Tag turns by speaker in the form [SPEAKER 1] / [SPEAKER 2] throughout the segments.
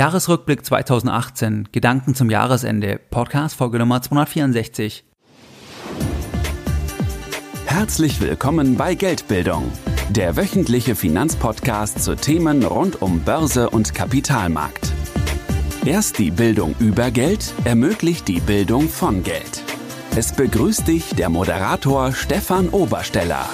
[SPEAKER 1] Jahresrückblick 2018, Gedanken zum Jahresende, Podcast Folge Nummer 264.
[SPEAKER 2] Herzlich willkommen bei Geldbildung, der wöchentliche Finanzpodcast zu Themen rund um Börse und Kapitalmarkt. Erst die Bildung über Geld ermöglicht die Bildung von Geld. Es begrüßt dich der Moderator Stefan Obersteller.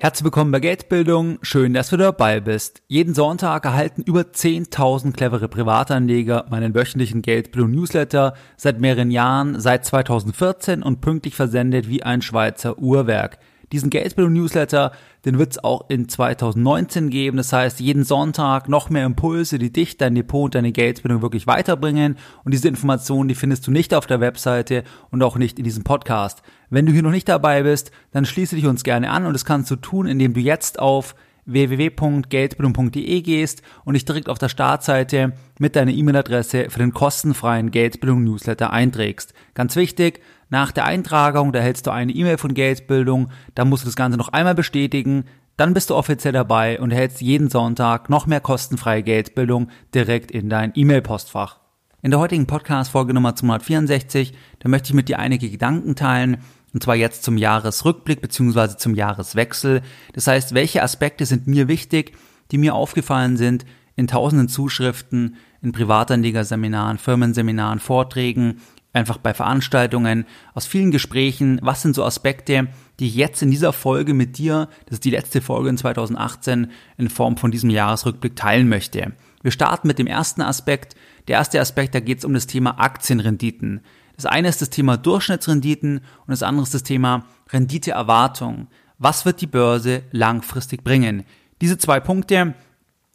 [SPEAKER 1] Herzlich willkommen bei Geldbildung. Schön, dass du dabei bist. Jeden Sonntag erhalten über 10.000 clevere Privatanleger meinen wöchentlichen Geldbildung Newsletter seit mehreren Jahren, seit 2014 und pünktlich versendet wie ein Schweizer Uhrwerk. Diesen Geldbildung Newsletter, den wird es auch in 2019 geben. Das heißt, jeden Sonntag noch mehr Impulse, die dich, dein Depot und deine Geldbildung wirklich weiterbringen. Und diese Informationen, die findest du nicht auf der Webseite und auch nicht in diesem Podcast. Wenn du hier noch nicht dabei bist, dann schließe dich uns gerne an und das kannst du tun, indem du jetzt auf www.geldbildung.de gehst und dich direkt auf der Startseite mit deiner E-Mail-Adresse für den kostenfreien Geldbildung Newsletter einträgst. Ganz wichtig, nach der Eintragung, da hältst du eine E-Mail von Geldbildung, dann musst du das Ganze noch einmal bestätigen, dann bist du offiziell dabei und erhältst jeden Sonntag noch mehr kostenfreie Geldbildung direkt in dein E-Mail-Postfach. In der heutigen Podcast-Folge Nummer 264, da möchte ich mit dir einige Gedanken teilen, und zwar jetzt zum Jahresrückblick bzw. zum Jahreswechsel. Das heißt, welche Aspekte sind mir wichtig, die mir aufgefallen sind in tausenden Zuschriften, in Privatanlegerseminaren, Firmenseminaren, Vorträgen, einfach bei Veranstaltungen, aus vielen Gesprächen, was sind so Aspekte, die ich jetzt in dieser Folge mit dir, das ist die letzte Folge in 2018, in Form von diesem Jahresrückblick teilen möchte. Wir starten mit dem ersten Aspekt. Der erste Aspekt, da geht es um das Thema Aktienrenditen. Das eine ist das Thema Durchschnittsrenditen und das andere ist das Thema Renditeerwartung. Was wird die Börse langfristig bringen? Diese zwei Punkte,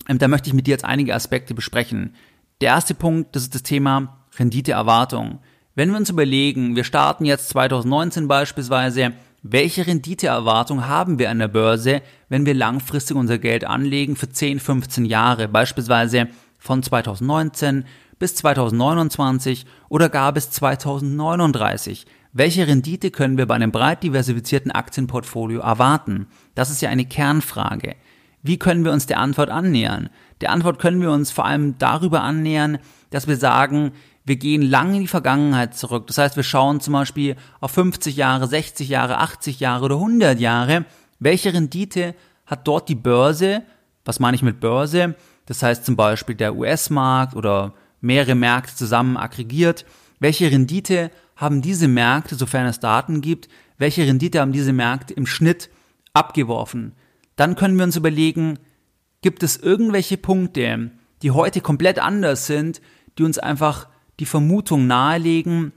[SPEAKER 1] ähm, da möchte ich mit dir jetzt einige Aspekte besprechen. Der erste Punkt, das ist das Thema Renditeerwartung. Wenn wir uns überlegen, wir starten jetzt 2019 beispielsweise, welche Renditeerwartung haben wir an der Börse, wenn wir langfristig unser Geld anlegen für 10, 15 Jahre, beispielsweise von 2019 bis 2029 oder gar bis 2039? Welche Rendite können wir bei einem breit diversifizierten Aktienportfolio erwarten? Das ist ja eine Kernfrage. Wie können wir uns der Antwort annähern? Der Antwort können wir uns vor allem darüber annähern, dass wir sagen, wir gehen lang in die Vergangenheit zurück. Das heißt, wir schauen zum Beispiel auf 50 Jahre, 60 Jahre, 80 Jahre oder 100 Jahre. Welche Rendite hat dort die Börse? Was meine ich mit Börse? Das heißt zum Beispiel der US-Markt oder mehrere Märkte zusammen aggregiert. Welche Rendite haben diese Märkte, sofern es Daten gibt, welche Rendite haben diese Märkte im Schnitt abgeworfen? Dann können wir uns überlegen, gibt es irgendwelche Punkte, die heute komplett anders sind, die uns einfach die Vermutung nahelegen,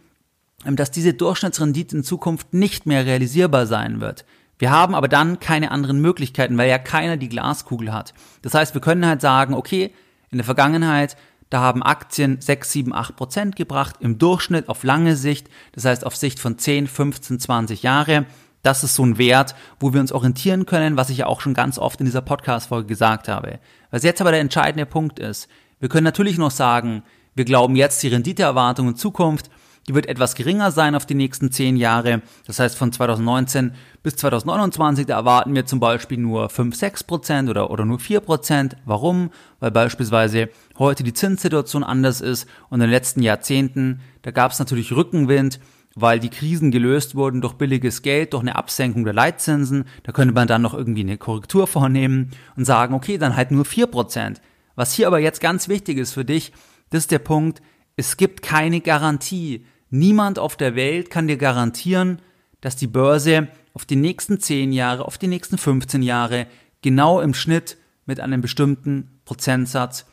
[SPEAKER 1] dass diese Durchschnittsrendite in Zukunft nicht mehr realisierbar sein wird. Wir haben aber dann keine anderen Möglichkeiten, weil ja keiner die Glaskugel hat. Das heißt, wir können halt sagen, okay, in der Vergangenheit, da haben Aktien 6, 7, 8 Prozent gebracht, im Durchschnitt auf lange Sicht, das heißt auf Sicht von 10, 15, 20 Jahre. Das ist so ein Wert, wo wir uns orientieren können, was ich ja auch schon ganz oft in dieser Podcast-Folge gesagt habe. Was jetzt aber der entscheidende Punkt ist, wir können natürlich noch sagen, wir glauben jetzt, die Renditeerwartung in Zukunft, die wird etwas geringer sein auf die nächsten zehn Jahre. Das heißt, von 2019 bis 2029, da erwarten wir zum Beispiel nur 5, 6 Prozent oder, oder nur 4 Prozent. Warum? Weil beispielsweise heute die Zinssituation anders ist und in den letzten Jahrzehnten, da gab es natürlich Rückenwind, weil die Krisen gelöst wurden durch billiges Geld, durch eine Absenkung der Leitzinsen. Da könnte man dann noch irgendwie eine Korrektur vornehmen und sagen, okay, dann halt nur 4 Prozent. Was hier aber jetzt ganz wichtig ist für dich, das ist der Punkt, es gibt keine Garantie. Niemand auf der Welt kann dir garantieren, dass die Börse auf die nächsten 10 Jahre, auf die nächsten 15 Jahre genau im Schnitt mit einem bestimmten Prozentsatz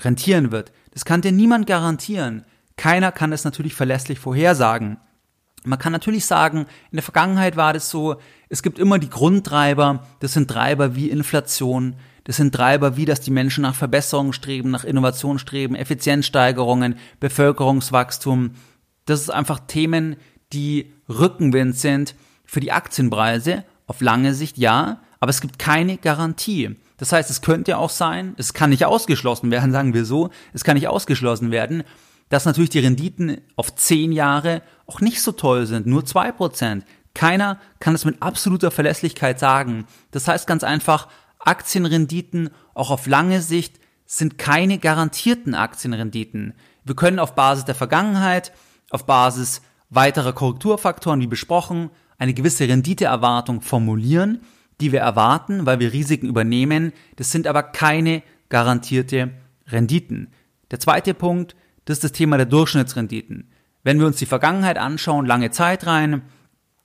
[SPEAKER 1] rentieren wird. Das kann dir niemand garantieren. Keiner kann es natürlich verlässlich vorhersagen. Man kann natürlich sagen, in der Vergangenheit war das so, es gibt immer die Grundtreiber, das sind Treiber wie Inflation, das sind Treiber wie, dass die Menschen nach Verbesserungen streben, nach Innovation streben, Effizienzsteigerungen, Bevölkerungswachstum. Das ist einfach Themen, die Rückenwind sind für die Aktienpreise. Auf lange Sicht ja, aber es gibt keine Garantie. Das heißt, es könnte auch sein, es kann nicht ausgeschlossen werden, sagen wir so, es kann nicht ausgeschlossen werden, dass natürlich die Renditen auf zehn Jahre auch nicht so toll sind, nur zwei Prozent. Keiner kann es mit absoluter Verlässlichkeit sagen. Das heißt ganz einfach, Aktienrenditen auch auf lange Sicht sind keine garantierten Aktienrenditen. Wir können auf Basis der Vergangenheit, auf Basis weiterer Korrekturfaktoren wie besprochen, eine gewisse Renditeerwartung formulieren, die wir erwarten, weil wir Risiken übernehmen. Das sind aber keine garantierte Renditen. Der zweite Punkt, das ist das Thema der Durchschnittsrenditen. Wenn wir uns die Vergangenheit anschauen, lange Zeit rein,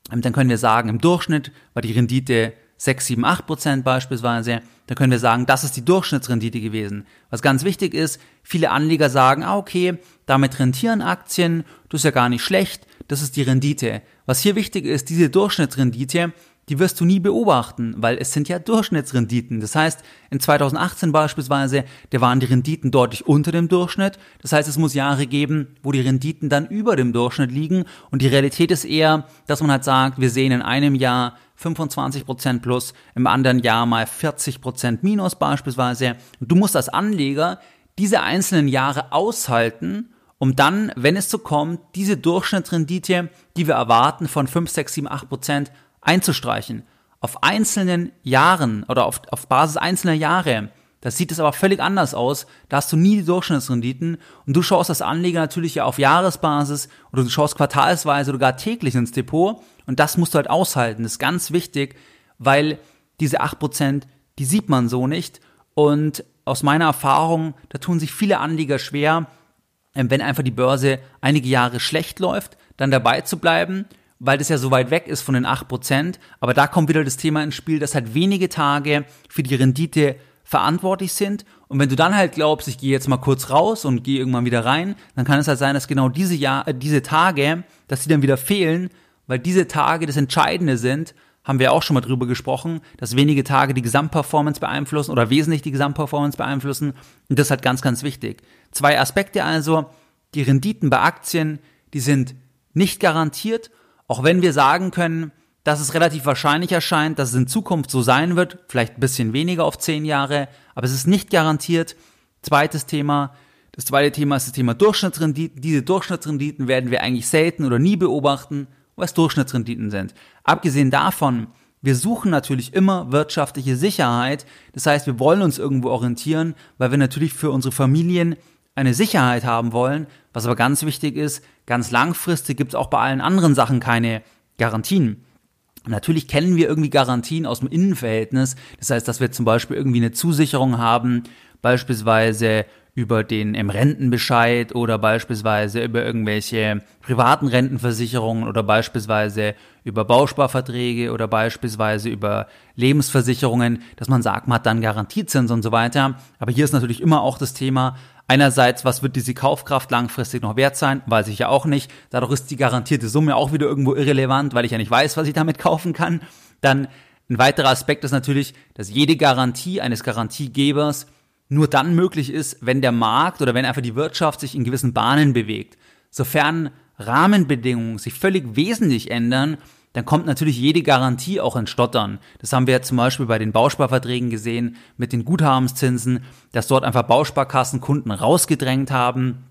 [SPEAKER 1] dann können wir sagen, im Durchschnitt war die Rendite 6, 7, 8 Prozent beispielsweise, dann können wir sagen, das ist die Durchschnittsrendite gewesen. Was ganz wichtig ist, viele Anleger sagen, ah, okay, damit rentieren Aktien, das ist ja gar nicht schlecht, das ist die Rendite. Was hier wichtig ist, diese Durchschnittsrendite, die wirst du nie beobachten, weil es sind ja Durchschnittsrenditen. Das heißt, in 2018 beispielsweise, da waren die Renditen deutlich unter dem Durchschnitt. Das heißt, es muss Jahre geben, wo die Renditen dann über dem Durchschnitt liegen. Und die Realität ist eher, dass man halt sagt, wir sehen in einem Jahr 25% plus, im anderen Jahr mal 40% minus beispielsweise. Und du musst als Anleger diese einzelnen Jahre aushalten, um dann, wenn es so kommt, diese Durchschnittsrendite, die wir erwarten, von 5, 6, 7, 8 Prozent einzustreichen. Auf einzelnen Jahren oder auf, auf Basis einzelner Jahre. Das sieht es aber völlig anders aus. Da hast du nie die Durchschnittsrenditen und du schaust als Anleger natürlich ja auf Jahresbasis oder du schaust quartalsweise oder gar täglich ins Depot und das musst du halt aushalten. Das ist ganz wichtig, weil diese 8%, die sieht man so nicht und aus meiner Erfahrung, da tun sich viele Anleger schwer, wenn einfach die Börse einige Jahre schlecht läuft, dann dabei zu bleiben weil das ja so weit weg ist von den 8%. Aber da kommt wieder das Thema ins Spiel, dass halt wenige Tage für die Rendite verantwortlich sind. Und wenn du dann halt glaubst, ich gehe jetzt mal kurz raus und gehe irgendwann wieder rein, dann kann es halt sein, dass genau diese, Jahr, äh, diese Tage, dass die dann wieder fehlen, weil diese Tage das Entscheidende sind, haben wir auch schon mal drüber gesprochen, dass wenige Tage die Gesamtperformance beeinflussen oder wesentlich die Gesamtperformance beeinflussen. Und das ist halt ganz, ganz wichtig. Zwei Aspekte also. Die Renditen bei Aktien, die sind nicht garantiert auch wenn wir sagen können, dass es relativ wahrscheinlich erscheint, dass es in Zukunft so sein wird, vielleicht ein bisschen weniger auf zehn Jahre, aber es ist nicht garantiert. Zweites Thema. Das zweite Thema ist das Thema Durchschnittsrenditen. Diese Durchschnittsrenditen werden wir eigentlich selten oder nie beobachten, es Durchschnittsrenditen sind. Abgesehen davon, wir suchen natürlich immer wirtschaftliche Sicherheit. Das heißt, wir wollen uns irgendwo orientieren, weil wir natürlich für unsere Familien eine Sicherheit haben wollen. Was aber ganz wichtig ist, ganz langfristig gibt es auch bei allen anderen Sachen keine Garantien. Natürlich kennen wir irgendwie Garantien aus dem Innenverhältnis. Das heißt, dass wir zum Beispiel irgendwie eine Zusicherung haben, beispielsweise über den im Rentenbescheid oder beispielsweise über irgendwelche privaten Rentenversicherungen oder beispielsweise über Bausparverträge oder beispielsweise über Lebensversicherungen, dass man sagt, man hat dann Garantiezins und so weiter. Aber hier ist natürlich immer auch das Thema, Einerseits, was wird diese Kaufkraft langfristig noch wert sein? Weiß ich ja auch nicht. Dadurch ist die garantierte Summe auch wieder irgendwo irrelevant, weil ich ja nicht weiß, was ich damit kaufen kann. Dann ein weiterer Aspekt ist natürlich, dass jede Garantie eines Garantiegebers nur dann möglich ist, wenn der Markt oder wenn einfach die Wirtschaft sich in gewissen Bahnen bewegt. Sofern Rahmenbedingungen sich völlig wesentlich ändern, dann kommt natürlich jede Garantie auch ins Stottern. Das haben wir zum Beispiel bei den Bausparverträgen gesehen mit den Guthabenszinsen, dass dort einfach Bausparkassen Kunden rausgedrängt haben,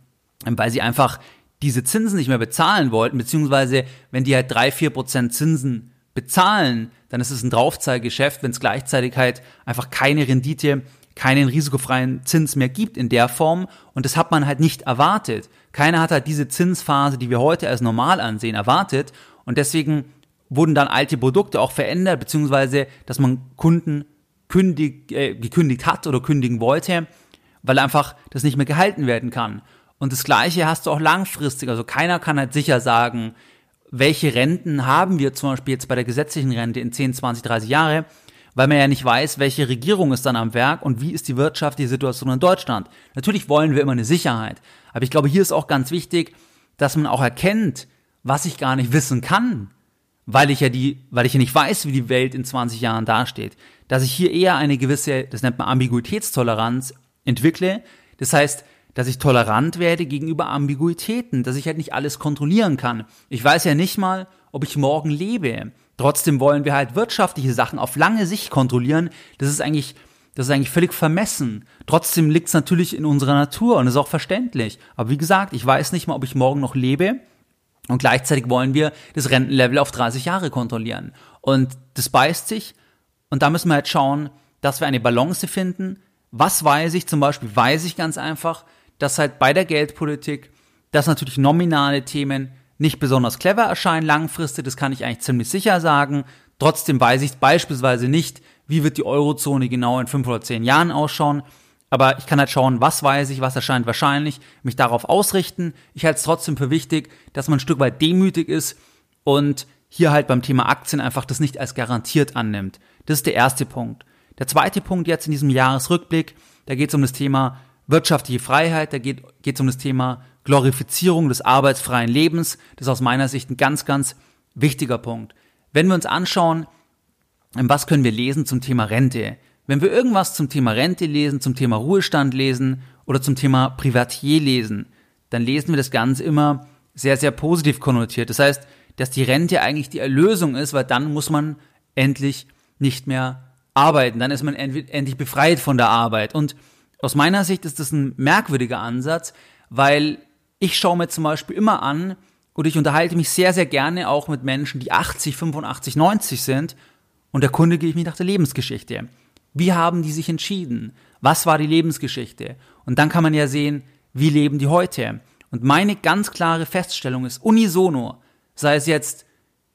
[SPEAKER 1] weil sie einfach diese Zinsen nicht mehr bezahlen wollten, beziehungsweise wenn die halt drei, vier Prozent Zinsen bezahlen, dann ist es ein Draufzahlgeschäft, wenn es gleichzeitig halt einfach keine Rendite, keinen risikofreien Zins mehr gibt in der Form und das hat man halt nicht erwartet. Keiner hat halt diese Zinsphase, die wir heute als normal ansehen, erwartet und deswegen wurden dann alte Produkte auch verändert, beziehungsweise dass man Kunden kündig, äh, gekündigt hat oder kündigen wollte, weil einfach das nicht mehr gehalten werden kann. Und das Gleiche hast du auch langfristig. Also keiner kann halt sicher sagen, welche Renten haben wir zum Beispiel jetzt bei der gesetzlichen Rente in 10, 20, 30 Jahre, weil man ja nicht weiß, welche Regierung ist dann am Werk und wie ist die wirtschaftliche Situation in Deutschland. Natürlich wollen wir immer eine Sicherheit. Aber ich glaube, hier ist auch ganz wichtig, dass man auch erkennt, was ich gar nicht wissen kann weil ich ja die, weil ich ja nicht weiß, wie die Welt in 20 Jahren dasteht, dass ich hier eher eine gewisse, das nennt man Ambiguitätstoleranz, entwickle. Das heißt, dass ich tolerant werde gegenüber Ambiguitäten, dass ich halt nicht alles kontrollieren kann. Ich weiß ja nicht mal, ob ich morgen lebe. Trotzdem wollen wir halt wirtschaftliche Sachen auf lange Sicht kontrollieren. Das ist eigentlich, das ist eigentlich völlig vermessen. Trotzdem liegt es natürlich in unserer Natur und ist auch verständlich. Aber wie gesagt, ich weiß nicht mal, ob ich morgen noch lebe. Und gleichzeitig wollen wir das Rentenlevel auf 30 Jahre kontrollieren. Und das beißt sich. Und da müssen wir halt schauen, dass wir eine Balance finden, Was weiß ich? Zum Beispiel weiß ich ganz einfach, dass halt bei der Geldpolitik, dass natürlich nominale Themen nicht besonders clever erscheinen langfristig, das kann ich eigentlich ziemlich sicher sagen. Trotzdem weiß ich beispielsweise nicht, wie wird die Eurozone genau in fünf oder zehn Jahren ausschauen. Aber ich kann halt schauen, was weiß ich, was erscheint wahrscheinlich, mich darauf ausrichten. Ich halte es trotzdem für wichtig, dass man ein Stück weit demütig ist und hier halt beim Thema Aktien einfach das nicht als garantiert annimmt. Das ist der erste Punkt. Der zweite Punkt jetzt in diesem Jahresrückblick, da geht es um das Thema wirtschaftliche Freiheit, da geht es um das Thema Glorifizierung des arbeitsfreien Lebens. Das ist aus meiner Sicht ein ganz, ganz wichtiger Punkt. Wenn wir uns anschauen, was können wir lesen zum Thema Rente? Wenn wir irgendwas zum Thema Rente lesen, zum Thema Ruhestand lesen oder zum Thema Privatier lesen, dann lesen wir das Ganze immer sehr, sehr positiv konnotiert. Das heißt, dass die Rente eigentlich die Erlösung ist, weil dann muss man endlich nicht mehr arbeiten. Dann ist man endlich befreit von der Arbeit. Und aus meiner Sicht ist das ein merkwürdiger Ansatz, weil ich schaue mir zum Beispiel immer an und ich unterhalte mich sehr, sehr gerne auch mit Menschen, die 80, 85, 90 sind und erkundige ich mich nach der Lebensgeschichte. Wie haben die sich entschieden? Was war die Lebensgeschichte? Und dann kann man ja sehen, wie leben die heute? Und meine ganz klare Feststellung ist unisono, sei es jetzt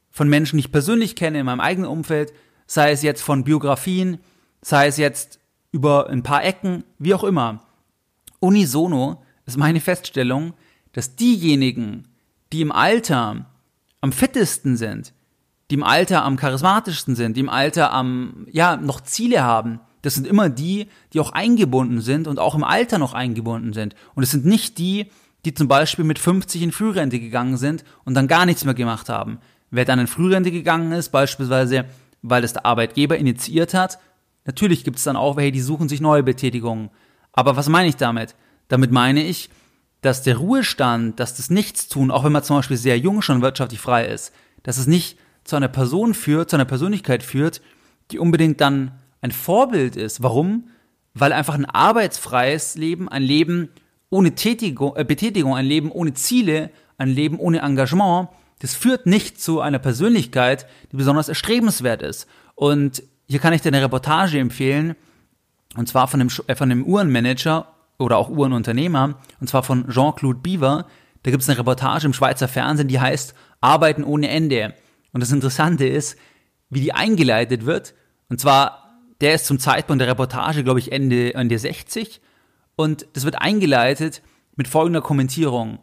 [SPEAKER 1] von Menschen, die ich persönlich kenne in meinem eigenen Umfeld, sei es jetzt von Biografien, sei es jetzt über ein paar Ecken, wie auch immer. Unisono ist meine Feststellung, dass diejenigen, die im Alter am fittesten sind, die im Alter am charismatischsten sind, die im Alter am, ja, noch Ziele haben, das sind immer die, die auch eingebunden sind und auch im Alter noch eingebunden sind. Und es sind nicht die, die zum Beispiel mit 50 in Frührente gegangen sind und dann gar nichts mehr gemacht haben. Wer dann in Frührente gegangen ist, beispielsweise, weil es der Arbeitgeber initiiert hat, natürlich gibt es dann auch welche, die suchen sich neue Betätigungen. Aber was meine ich damit? Damit meine ich, dass der Ruhestand, dass das Nichtstun, auch wenn man zum Beispiel sehr jung schon wirtschaftlich frei ist, dass es nicht zu einer Person führt, zu einer Persönlichkeit führt, die unbedingt dann ein Vorbild ist. Warum? Weil einfach ein arbeitsfreies Leben, ein Leben ohne Tätigung, äh, Betätigung, ein Leben ohne Ziele, ein Leben ohne Engagement, das führt nicht zu einer Persönlichkeit, die besonders erstrebenswert ist. Und hier kann ich dir eine Reportage empfehlen, und zwar von dem, äh, von dem Uhrenmanager oder auch Uhrenunternehmer, und zwar von Jean-Claude Biver. Da gibt es eine Reportage im Schweizer Fernsehen, die heißt Arbeiten ohne Ende. Und das Interessante ist, wie die eingeleitet wird. Und zwar, der ist zum Zeitpunkt der Reportage, glaube ich, Ende, Ende 60. Und das wird eingeleitet mit folgender Kommentierung.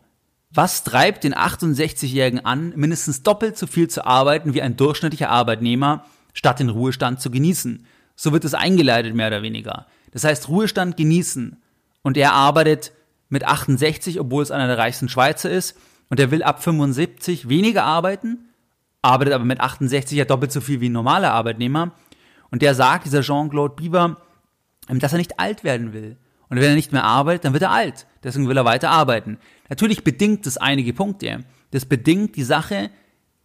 [SPEAKER 1] Was treibt den 68-Jährigen an, mindestens doppelt so viel zu arbeiten wie ein durchschnittlicher Arbeitnehmer, statt den Ruhestand zu genießen? So wird es eingeleitet, mehr oder weniger. Das heißt, Ruhestand genießen. Und er arbeitet mit 68, obwohl es einer der reichsten Schweizer ist. Und er will ab 75 weniger arbeiten, arbeitet aber mit 68 ja doppelt so viel wie ein normaler Arbeitnehmer. Und der sagt, dieser Jean-Claude Bieber, ähm, dass er nicht alt werden will. Und wenn er nicht mehr arbeitet, dann wird er alt. Deswegen will er weiter arbeiten. Natürlich bedingt das einige Punkte. Das bedingt die Sache,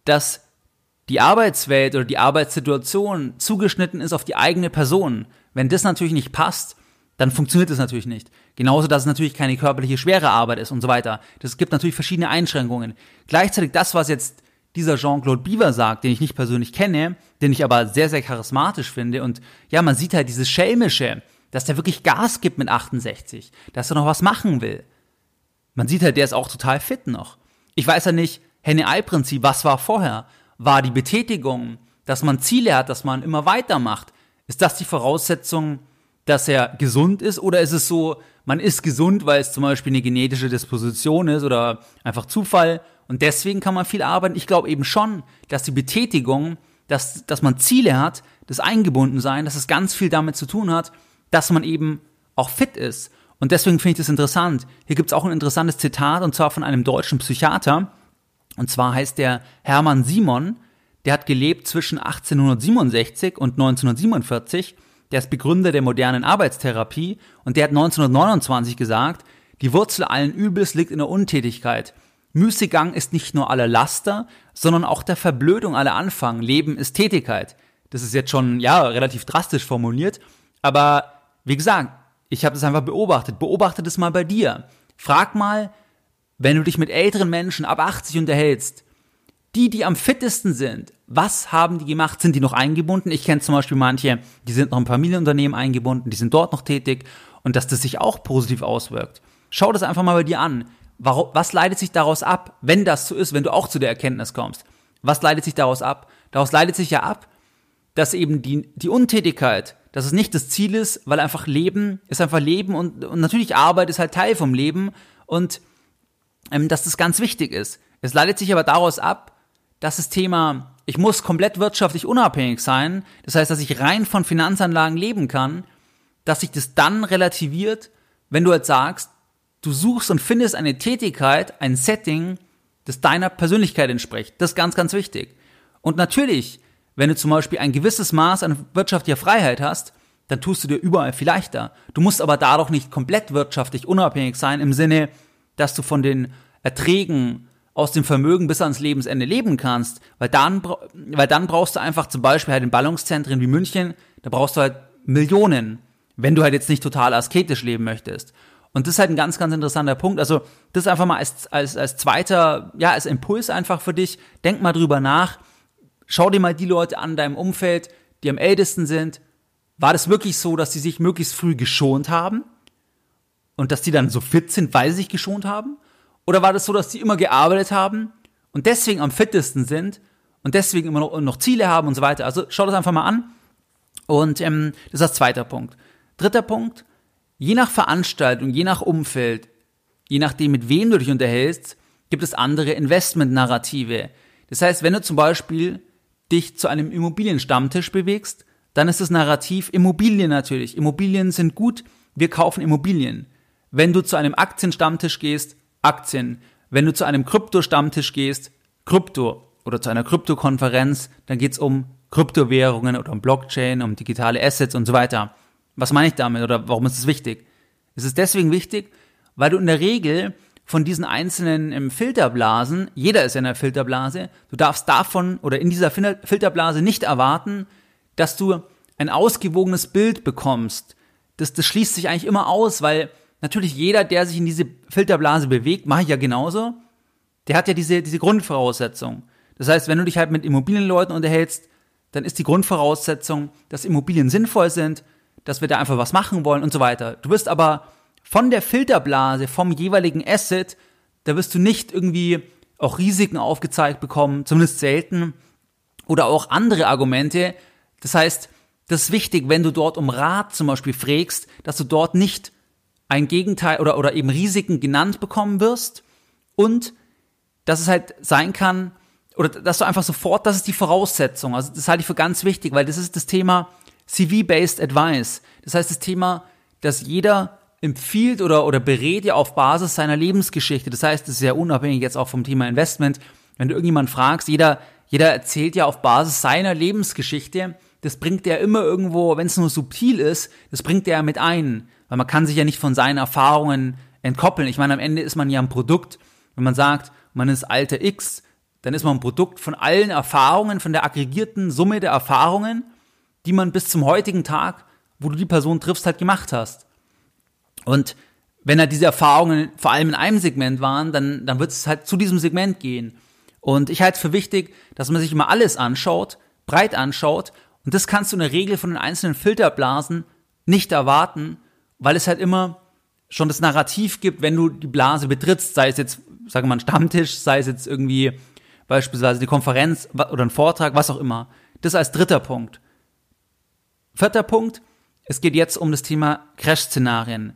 [SPEAKER 1] dass die Arbeitswelt oder die Arbeitssituation zugeschnitten ist auf die eigene Person. Wenn das natürlich nicht passt, dann funktioniert das natürlich nicht. Genauso, dass es natürlich keine körperliche schwere Arbeit ist und so weiter. Das gibt natürlich verschiedene Einschränkungen. Gleichzeitig das, was jetzt dieser Jean-Claude Biver sagt, den ich nicht persönlich kenne, den ich aber sehr, sehr charismatisch finde. Und ja, man sieht halt dieses Schelmische, dass der wirklich Gas gibt mit 68, dass er noch was machen will. Man sieht halt, der ist auch total fit noch. Ich weiß ja nicht, Henne-Ei-Prinzip, was war vorher? War die Betätigung, dass man Ziele hat, dass man immer weitermacht? Ist das die Voraussetzung, dass er gesund ist? Oder ist es so, man ist gesund, weil es zum Beispiel eine genetische Disposition ist oder einfach Zufall und deswegen kann man viel arbeiten. Ich glaube eben schon, dass die Betätigung, dass, dass man Ziele hat, das Eingebundensein, dass es ganz viel damit zu tun hat, dass man eben auch fit ist. Und deswegen finde ich das interessant. Hier gibt es auch ein interessantes Zitat, und zwar von einem deutschen Psychiater. Und zwar heißt der Hermann Simon, der hat gelebt zwischen 1867 und 1947. Der ist Begründer der modernen Arbeitstherapie und der hat 1929 gesagt, die Wurzel allen Übels liegt in der Untätigkeit. Müßiggang ist nicht nur aller Laster, sondern auch der Verblödung aller Anfang. Leben ist Tätigkeit. Das ist jetzt schon, ja, relativ drastisch formuliert. Aber wie gesagt, ich habe das einfach beobachtet. Beobachte das mal bei dir. Frag mal, wenn du dich mit älteren Menschen ab 80 unterhältst, die, die am fittesten sind, was haben die gemacht? Sind die noch eingebunden? Ich kenne zum Beispiel manche, die sind noch im Familienunternehmen eingebunden, die sind dort noch tätig und dass das sich auch positiv auswirkt. Schau das einfach mal bei dir an. Was leitet sich daraus ab, wenn das so ist, wenn du auch zu der Erkenntnis kommst? Was leitet sich daraus ab? Daraus leitet sich ja ab, dass eben die, die Untätigkeit, dass es nicht das Ziel ist, weil einfach Leben ist einfach Leben und, und natürlich Arbeit ist halt Teil vom Leben und ähm, dass das ganz wichtig ist. Es leitet sich aber daraus ab, dass das Thema, ich muss komplett wirtschaftlich unabhängig sein, das heißt, dass ich rein von Finanzanlagen leben kann, dass sich das dann relativiert, wenn du jetzt sagst, du suchst und findest eine Tätigkeit, ein Setting, das deiner Persönlichkeit entspricht. Das ist ganz, ganz wichtig. Und natürlich, wenn du zum Beispiel ein gewisses Maß an wirtschaftlicher Freiheit hast, dann tust du dir überall viel leichter. Du musst aber dadurch nicht komplett wirtschaftlich unabhängig sein im Sinne, dass du von den Erträgen aus dem Vermögen bis ans Lebensende leben kannst, weil dann, weil dann brauchst du einfach zum Beispiel halt in Ballungszentren wie München, da brauchst du halt Millionen, wenn du halt jetzt nicht total asketisch leben möchtest. Und das ist halt ein ganz, ganz interessanter Punkt. Also das einfach mal als, als, als zweiter, ja, als Impuls einfach für dich. Denk mal drüber nach. Schau dir mal die Leute an deinem Umfeld, die am ältesten sind. War das wirklich so, dass sie sich möglichst früh geschont haben? Und dass die dann so fit sind, weil sie sich geschont haben? Oder war das so, dass die immer gearbeitet haben und deswegen am fittesten sind und deswegen immer noch, noch Ziele haben und so weiter? Also schau das einfach mal an. Und ähm, das ist das zweite Punkt. Dritter Punkt, je nach Veranstaltung, je nach Umfeld, je nachdem, mit wem du dich unterhältst, gibt es andere Investment-Narrative. Das heißt, wenn du zum Beispiel dich zu einem Immobilienstammtisch bewegst, dann ist das Narrativ Immobilien natürlich. Immobilien sind gut, wir kaufen Immobilien. Wenn du zu einem Aktienstammtisch gehst, Aktien. Wenn du zu einem Krypto-Stammtisch gehst, Krypto oder zu einer Krypto-Konferenz, dann geht's um Kryptowährungen oder um Blockchain, um digitale Assets und so weiter. Was meine ich damit oder warum ist es wichtig? Es ist deswegen wichtig, weil du in der Regel von diesen einzelnen ähm, Filterblasen, jeder ist in einer Filterblase, du darfst davon oder in dieser Filterblase nicht erwarten, dass du ein ausgewogenes Bild bekommst. Das, das schließt sich eigentlich immer aus, weil natürlich jeder, der sich in diese Filterblase bewegt, mache ich ja genauso, der hat ja diese, diese Grundvoraussetzung. Das heißt, wenn du dich halt mit Immobilienleuten unterhältst, dann ist die Grundvoraussetzung, dass Immobilien sinnvoll sind, dass wir da einfach was machen wollen und so weiter. Du wirst aber von der Filterblase, vom jeweiligen Asset, da wirst du nicht irgendwie auch Risiken aufgezeigt bekommen, zumindest selten, oder auch andere Argumente. Das heißt, das ist wichtig, wenn du dort um Rat zum Beispiel fragst, dass du dort nicht ein Gegenteil oder, oder eben Risiken genannt bekommen wirst und dass es halt sein kann, oder dass du einfach sofort, das ist die Voraussetzung. Also das halte ich für ganz wichtig, weil das ist das Thema CV-based Advice. Das heißt das Thema, dass jeder empfiehlt oder, oder berät ja auf Basis seiner Lebensgeschichte. Das heißt, das ist ja unabhängig jetzt auch vom Thema Investment. Wenn du irgendjemand fragst, jeder, jeder erzählt ja auf Basis seiner Lebensgeschichte. Das bringt er immer irgendwo, wenn es nur subtil ist, das bringt er mit ein. Weil man kann sich ja nicht von seinen Erfahrungen entkoppeln. Ich meine, am Ende ist man ja ein Produkt. Wenn man sagt, man ist Alter X, dann ist man ein Produkt von allen Erfahrungen, von der aggregierten Summe der Erfahrungen, die man bis zum heutigen Tag, wo du die Person triffst, halt gemacht hast. Und wenn halt diese Erfahrungen vor allem in einem Segment waren, dann, dann wird es halt zu diesem Segment gehen. Und ich halte es für wichtig, dass man sich immer alles anschaut, breit anschaut. Und das kannst du in der Regel von den einzelnen Filterblasen nicht erwarten, weil es halt immer schon das Narrativ gibt, wenn du die Blase betrittst, sei es jetzt, sagen wir mal, ein Stammtisch, sei es jetzt irgendwie beispielsweise die Konferenz oder ein Vortrag, was auch immer. Das als dritter Punkt. Vierter Punkt, es geht jetzt um das Thema Crash-Szenarien.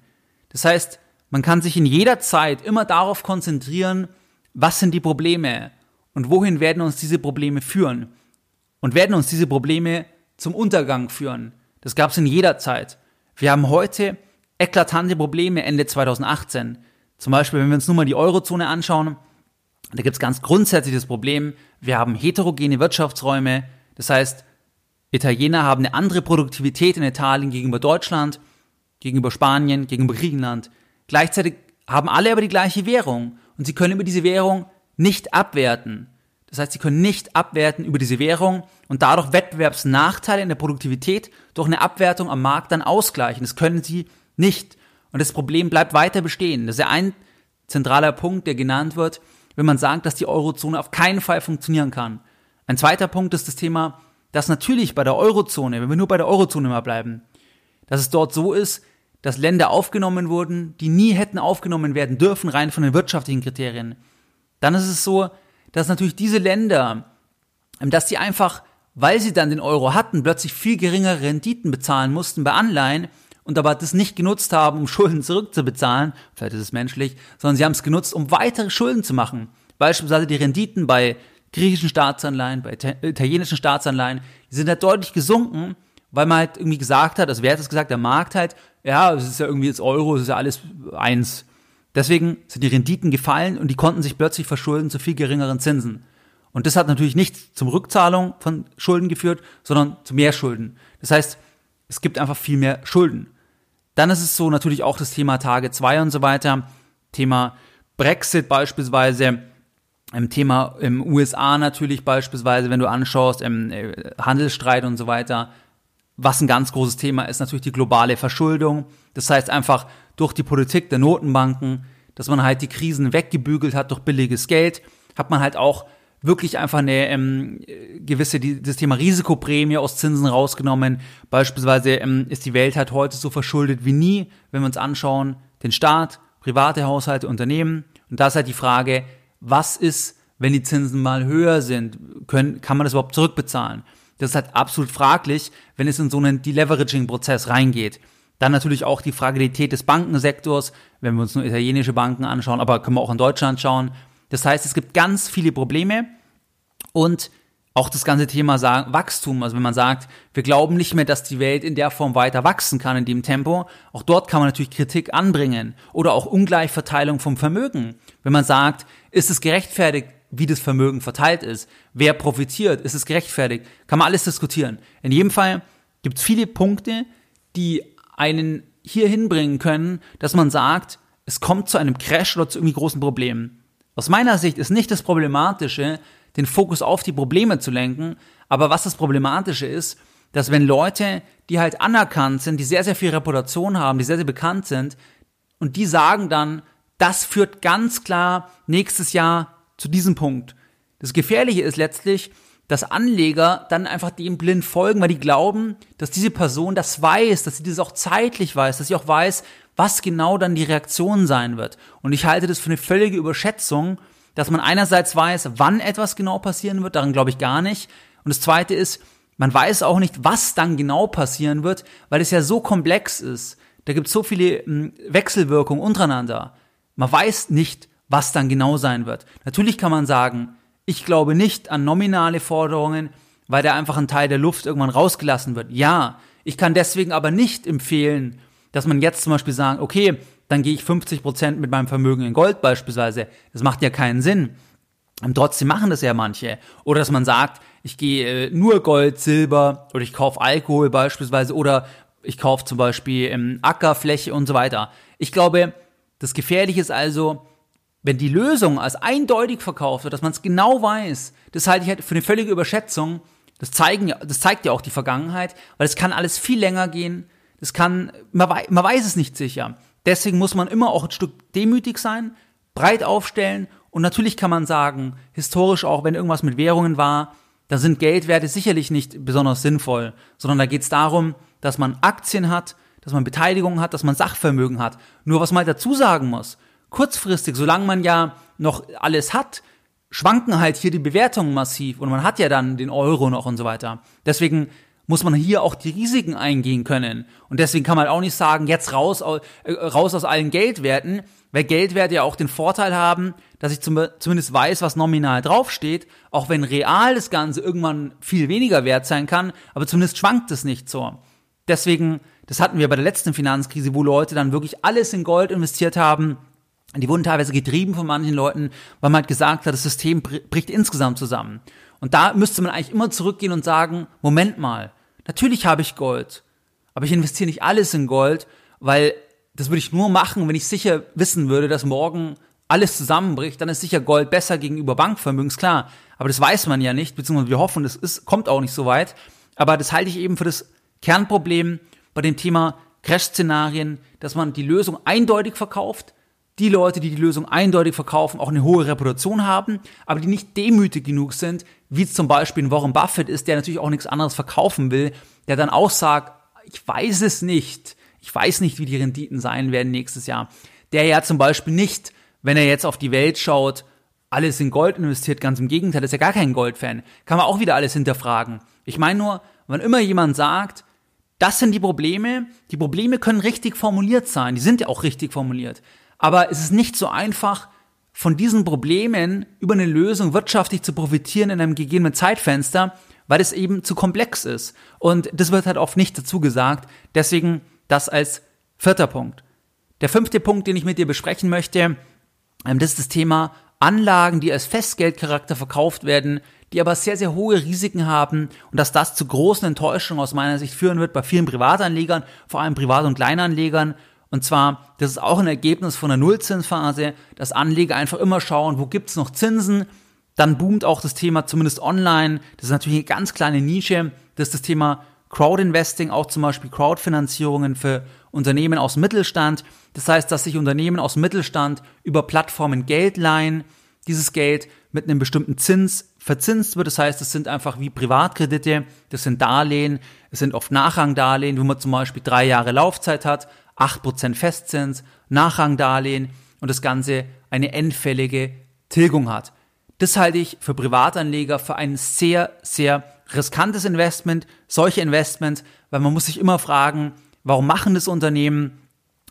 [SPEAKER 1] Das heißt, man kann sich in jeder Zeit immer darauf konzentrieren, was sind die Probleme und wohin werden uns diese Probleme führen und werden uns diese Probleme zum Untergang führen. Das gab es in jeder Zeit. Wir haben heute eklatante Probleme Ende 2018. Zum Beispiel, wenn wir uns nur mal die Eurozone anschauen, da gibt es ganz grundsätzlich das Problem, wir haben heterogene Wirtschaftsräume, das heißt, Italiener haben eine andere Produktivität in Italien gegenüber Deutschland, gegenüber Spanien, gegenüber Griechenland. Gleichzeitig haben alle aber die gleiche Währung und sie können über diese Währung nicht abwerten. Das heißt, sie können nicht abwerten über diese Währung und dadurch Wettbewerbsnachteile in der Produktivität durch eine Abwertung am Markt dann ausgleichen. Das können sie nicht. Und das Problem bleibt weiter bestehen. Das ist ja ein zentraler Punkt, der genannt wird, wenn man sagt, dass die Eurozone auf keinen Fall funktionieren kann. Ein zweiter Punkt ist das Thema, dass natürlich bei der Eurozone, wenn wir nur bei der Eurozone mal bleiben, dass es dort so ist, dass Länder aufgenommen wurden, die nie hätten aufgenommen werden dürfen, rein von den wirtschaftlichen Kriterien. Dann ist es so, dass natürlich diese Länder, dass die einfach, weil sie dann den Euro hatten, plötzlich viel geringere Renditen bezahlen mussten bei Anleihen und aber das nicht genutzt haben, um Schulden zurückzubezahlen, vielleicht ist es menschlich, sondern sie haben es genutzt, um weitere Schulden zu machen. Beispielsweise die Renditen bei griechischen Staatsanleihen, bei italienischen Staatsanleihen, die sind halt deutlich gesunken, weil man halt irgendwie gesagt hat, also wer hat das gesagt, der Markt halt, ja, es ist ja irgendwie das Euro, es ist ja alles eins. Deswegen sind die Renditen gefallen und die konnten sich plötzlich verschulden zu viel geringeren Zinsen. Und das hat natürlich nicht zum Rückzahlung von Schulden geführt, sondern zu mehr Schulden. Das heißt, es gibt einfach viel mehr Schulden. Dann ist es so natürlich auch das Thema Tage 2 und so weiter. Thema Brexit beispielsweise. Im Thema im USA natürlich beispielsweise, wenn du anschaust, im äh, Handelsstreit und so weiter. Was ein ganz großes Thema ist, natürlich die globale Verschuldung. Das heißt einfach durch die Politik der Notenbanken, dass man halt die Krisen weggebügelt hat durch billiges Geld, hat man halt auch wirklich einfach eine ähm, gewisse, das Thema Risikoprämie aus Zinsen rausgenommen. Beispielsweise ähm, ist die Welt halt heute so verschuldet wie nie, wenn wir uns anschauen, den Staat, private Haushalte, Unternehmen. Und da ist halt die Frage, was ist, wenn die Zinsen mal höher sind? Können, kann man das überhaupt zurückbezahlen? Das ist halt absolut fraglich, wenn es in so einen Deleveraging-Prozess reingeht. Dann natürlich auch die Fragilität des Bankensektors, wenn wir uns nur italienische Banken anschauen, aber können wir auch in Deutschland schauen. Das heißt, es gibt ganz viele Probleme und auch das ganze Thema Wachstum, also wenn man sagt, wir glauben nicht mehr, dass die Welt in der Form weiter wachsen kann in dem Tempo, auch dort kann man natürlich Kritik anbringen oder auch Ungleichverteilung vom Vermögen. Wenn man sagt, ist es gerechtfertigt, wie das Vermögen verteilt ist, wer profitiert, ist es gerechtfertigt, kann man alles diskutieren. In jedem Fall gibt es viele Punkte, die einen hier hinbringen können, dass man sagt, es kommt zu einem Crash oder zu irgendwie großen Problemen. Aus meiner Sicht ist nicht das Problematische, den Fokus auf die Probleme zu lenken, aber was das Problematische ist, dass wenn Leute, die halt anerkannt sind, die sehr, sehr viel Reputation haben, die sehr, sehr bekannt sind, und die sagen dann, das führt ganz klar nächstes Jahr zu diesem Punkt. Das Gefährliche ist letztlich, dass Anleger dann einfach dem blind folgen, weil die glauben, dass diese Person das weiß, dass sie das auch zeitlich weiß, dass sie auch weiß, was genau dann die Reaktion sein wird. Und ich halte das für eine völlige Überschätzung, dass man einerseits weiß, wann etwas genau passieren wird, daran glaube ich gar nicht. Und das zweite ist, man weiß auch nicht, was dann genau passieren wird, weil es ja so komplex ist. Da gibt es so viele hm, Wechselwirkungen untereinander. Man weiß nicht, was dann genau sein wird. Natürlich kann man sagen, ich glaube nicht an nominale Forderungen, weil da einfach ein Teil der Luft irgendwann rausgelassen wird. Ja, ich kann deswegen aber nicht empfehlen, dass man jetzt zum Beispiel sagt, okay, dann gehe ich 50 Prozent mit meinem Vermögen in Gold beispielsweise. Das macht ja keinen Sinn. Und trotzdem machen das ja manche. Oder dass man sagt, ich gehe äh, nur Gold, Silber oder ich kaufe Alkohol beispielsweise oder ich kaufe zum Beispiel ähm, Ackerfläche und so weiter. Ich glaube, das Gefährliche ist also, wenn die Lösung als eindeutig verkauft wird, dass man es genau weiß, das halte ich halt für eine völlige Überschätzung. Das, zeigen, das zeigt ja auch die Vergangenheit, weil es kann alles viel länger gehen. Das kann, man, man weiß es nicht sicher. Deswegen muss man immer auch ein Stück demütig sein, breit aufstellen und natürlich kann man sagen, historisch auch, wenn irgendwas mit Währungen war, da sind Geldwerte sicherlich nicht besonders sinnvoll, sondern da geht es darum, dass man Aktien hat, dass man Beteiligungen hat, dass man Sachvermögen hat. Nur was man halt dazu sagen muss, kurzfristig, solange man ja noch alles hat, schwanken halt hier die Bewertungen massiv und man hat ja dann den Euro noch und so weiter. Deswegen muss man hier auch die Risiken eingehen können. Und deswegen kann man auch nicht sagen, jetzt raus, äh, raus aus allen Geldwerten, weil Geldwerte ja auch den Vorteil haben, dass ich zum, zumindest weiß, was nominal draufsteht, auch wenn real das Ganze irgendwann viel weniger wert sein kann, aber zumindest schwankt es nicht so. Deswegen, das hatten wir bei der letzten Finanzkrise, wo Leute dann wirklich alles in Gold investiert haben, die wurden teilweise getrieben von manchen Leuten, weil man halt gesagt hat, das System bricht insgesamt zusammen. Und da müsste man eigentlich immer zurückgehen und sagen, Moment mal, natürlich habe ich Gold, aber ich investiere nicht alles in Gold, weil das würde ich nur machen, wenn ich sicher wissen würde, dass morgen alles zusammenbricht, dann ist sicher Gold besser gegenüber Bankvermögens, klar. Aber das weiß man ja nicht, beziehungsweise wir hoffen, das ist, kommt auch nicht so weit. Aber das halte ich eben für das Kernproblem bei dem Thema Crash-Szenarien, dass man die Lösung eindeutig verkauft, die Leute, die die Lösung eindeutig verkaufen, auch eine hohe Reputation haben, aber die nicht demütig genug sind, wie zum Beispiel Warren Buffett ist, der natürlich auch nichts anderes verkaufen will, der dann auch sagt, ich weiß es nicht, ich weiß nicht, wie die Renditen sein werden nächstes Jahr. Der ja zum Beispiel nicht, wenn er jetzt auf die Welt schaut, alles in Gold investiert, ganz im Gegenteil, ist ja gar kein Goldfan. Kann man auch wieder alles hinterfragen. Ich meine nur, wenn immer jemand sagt, das sind die Probleme, die Probleme können richtig formuliert sein, die sind ja auch richtig formuliert. Aber es ist nicht so einfach, von diesen Problemen über eine Lösung wirtschaftlich zu profitieren in einem gegebenen Zeitfenster, weil es eben zu komplex ist. Und das wird halt oft nicht dazu gesagt. Deswegen das als vierter Punkt. Der fünfte Punkt, den ich mit dir besprechen möchte, ähm, das ist das Thema Anlagen, die als Festgeldcharakter verkauft werden, die aber sehr, sehr hohe Risiken haben und dass das zu großen Enttäuschungen aus meiner Sicht führen wird bei vielen Privatanlegern, vor allem Privat- und Kleinanlegern und zwar, das ist auch ein Ergebnis von der Nullzinsphase, dass Anleger einfach immer schauen, wo gibt's noch Zinsen. Dann boomt auch das Thema zumindest online. Das ist natürlich eine ganz kleine Nische. Das ist das Thema Crowdinvesting, auch zum Beispiel Crowdfinanzierungen für Unternehmen aus dem Mittelstand. Das heißt, dass sich Unternehmen aus dem Mittelstand über Plattformen Geld leihen, dieses Geld mit einem bestimmten Zins verzinst wird. Das heißt, es sind einfach wie Privatkredite, das sind Darlehen, es sind oft Nachrangdarlehen, wo man zum Beispiel drei Jahre Laufzeit hat, 8% Festzins, Nachrangdarlehen und das Ganze eine endfällige Tilgung hat. Das halte ich für Privatanleger für ein sehr, sehr riskantes Investment, solche Investments, weil man muss sich immer fragen, warum machen das Unternehmen,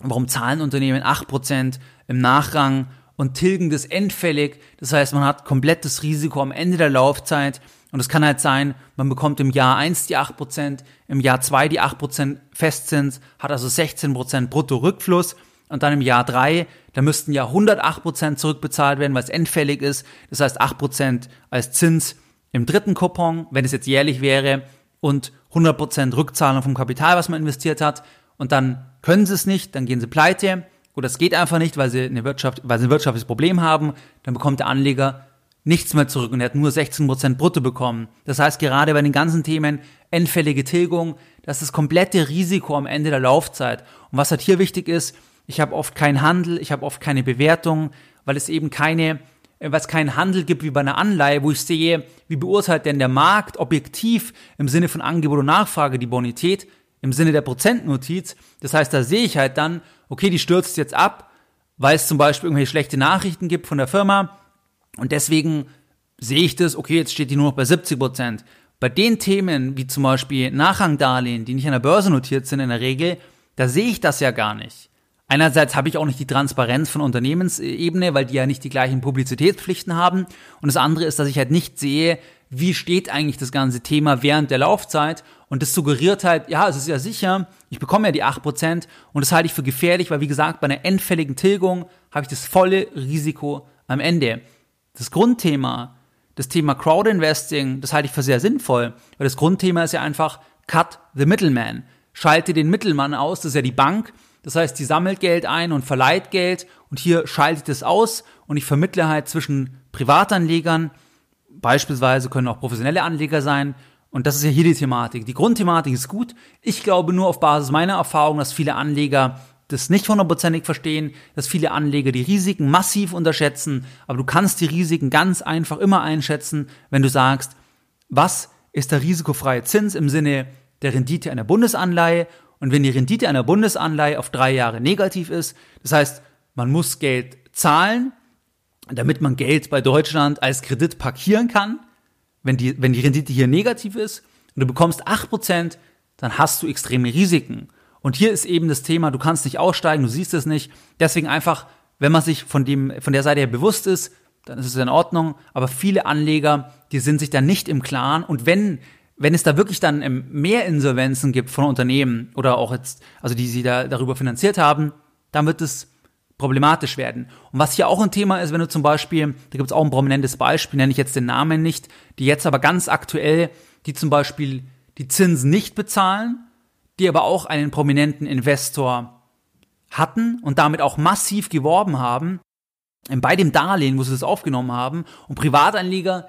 [SPEAKER 1] warum zahlen Unternehmen 8% im Nachrang und tilgen das endfällig. Das heißt, man hat komplettes Risiko am Ende der Laufzeit und es kann halt sein, man bekommt im Jahr 1 die 8%, im Jahr 2 die 8% Festzins, hat also 16% Brutto-Rückfluss und dann im Jahr 3, da müssten ja 108% zurückbezahlt werden, weil es endfällig ist. Das heißt 8% als Zins im dritten Coupon, wenn es jetzt jährlich wäre und 100% Rückzahlung vom Kapital, was man investiert hat. Und dann können sie es nicht, dann gehen sie pleite. Gut, das geht einfach nicht, weil sie eine Wirtschaft, weil sie ein wirtschaftliches Problem haben. Dann bekommt der Anleger nichts mehr zurück und er hat nur 16% brutto bekommen. Das heißt, gerade bei den ganzen Themen endfällige Tilgung, das ist das komplette Risiko am Ende der Laufzeit. Und was halt hier wichtig ist, ich habe oft keinen Handel, ich habe oft keine Bewertung, weil es eben keine, äh, weil es keinen Handel gibt wie bei einer Anleihe, wo ich sehe, wie beurteilt denn der Markt objektiv im Sinne von Angebot und Nachfrage die Bonität, im Sinne der Prozentnotiz. Das heißt, da sehe ich halt dann, okay, die stürzt jetzt ab, weil es zum Beispiel irgendwelche schlechte Nachrichten gibt von der Firma und deswegen sehe ich das, okay, jetzt steht die nur noch bei 70 Prozent. Bei den Themen, wie zum Beispiel Nachrangdarlehen, die nicht an der Börse notiert sind in der Regel, da sehe ich das ja gar nicht. Einerseits habe ich auch nicht die Transparenz von Unternehmensebene, weil die ja nicht die gleichen Publizitätspflichten haben. Und das andere ist, dass ich halt nicht sehe, wie steht eigentlich das ganze Thema während der Laufzeit. Und das suggeriert halt, ja, es ist ja sicher, ich bekomme ja die 8% und das halte ich für gefährlich, weil wie gesagt, bei einer endfälligen Tilgung habe ich das volle Risiko am Ende das Grundthema, das Thema Crowdinvesting, das halte ich für sehr sinnvoll, weil das Grundthema ist ja einfach Cut the Middleman. Schalte den Mittelmann aus, das ist ja die Bank. Das heißt, die sammelt Geld ein und verleiht Geld und hier schalte ich das aus und ich vermittle halt zwischen Privatanlegern, beispielsweise können auch professionelle Anleger sein, und das ist ja hier die Thematik. Die Grundthematik ist gut. Ich glaube nur auf Basis meiner Erfahrung, dass viele Anleger das nicht hundertprozentig verstehen, dass viele Anleger die Risiken massiv unterschätzen, aber du kannst die Risiken ganz einfach immer einschätzen, wenn du sagst, was ist der risikofreie Zins im Sinne der Rendite einer Bundesanleihe und wenn die Rendite einer Bundesanleihe auf drei Jahre negativ ist, das heißt, man muss Geld zahlen, damit man Geld bei Deutschland als Kredit parkieren kann, wenn die, wenn die Rendite hier negativ ist und du bekommst acht Prozent, dann hast du extreme Risiken. Und hier ist eben das Thema, du kannst nicht aussteigen, du siehst es nicht. Deswegen einfach, wenn man sich von dem, von der Seite her bewusst ist, dann ist es in Ordnung. Aber viele Anleger, die sind sich dann nicht im Klaren. Und wenn, wenn es da wirklich dann mehr Insolvenzen gibt von Unternehmen oder auch jetzt, also die sie da darüber finanziert haben, dann wird es problematisch werden. Und was hier auch ein Thema ist, wenn du zum Beispiel, da gibt es auch ein prominentes Beispiel, nenne ich jetzt den Namen nicht, die jetzt aber ganz aktuell, die zum Beispiel die Zinsen nicht bezahlen die aber auch einen prominenten Investor hatten und damit auch massiv geworben haben, ähm, bei dem Darlehen, wo sie das aufgenommen haben. Und Privatanleger,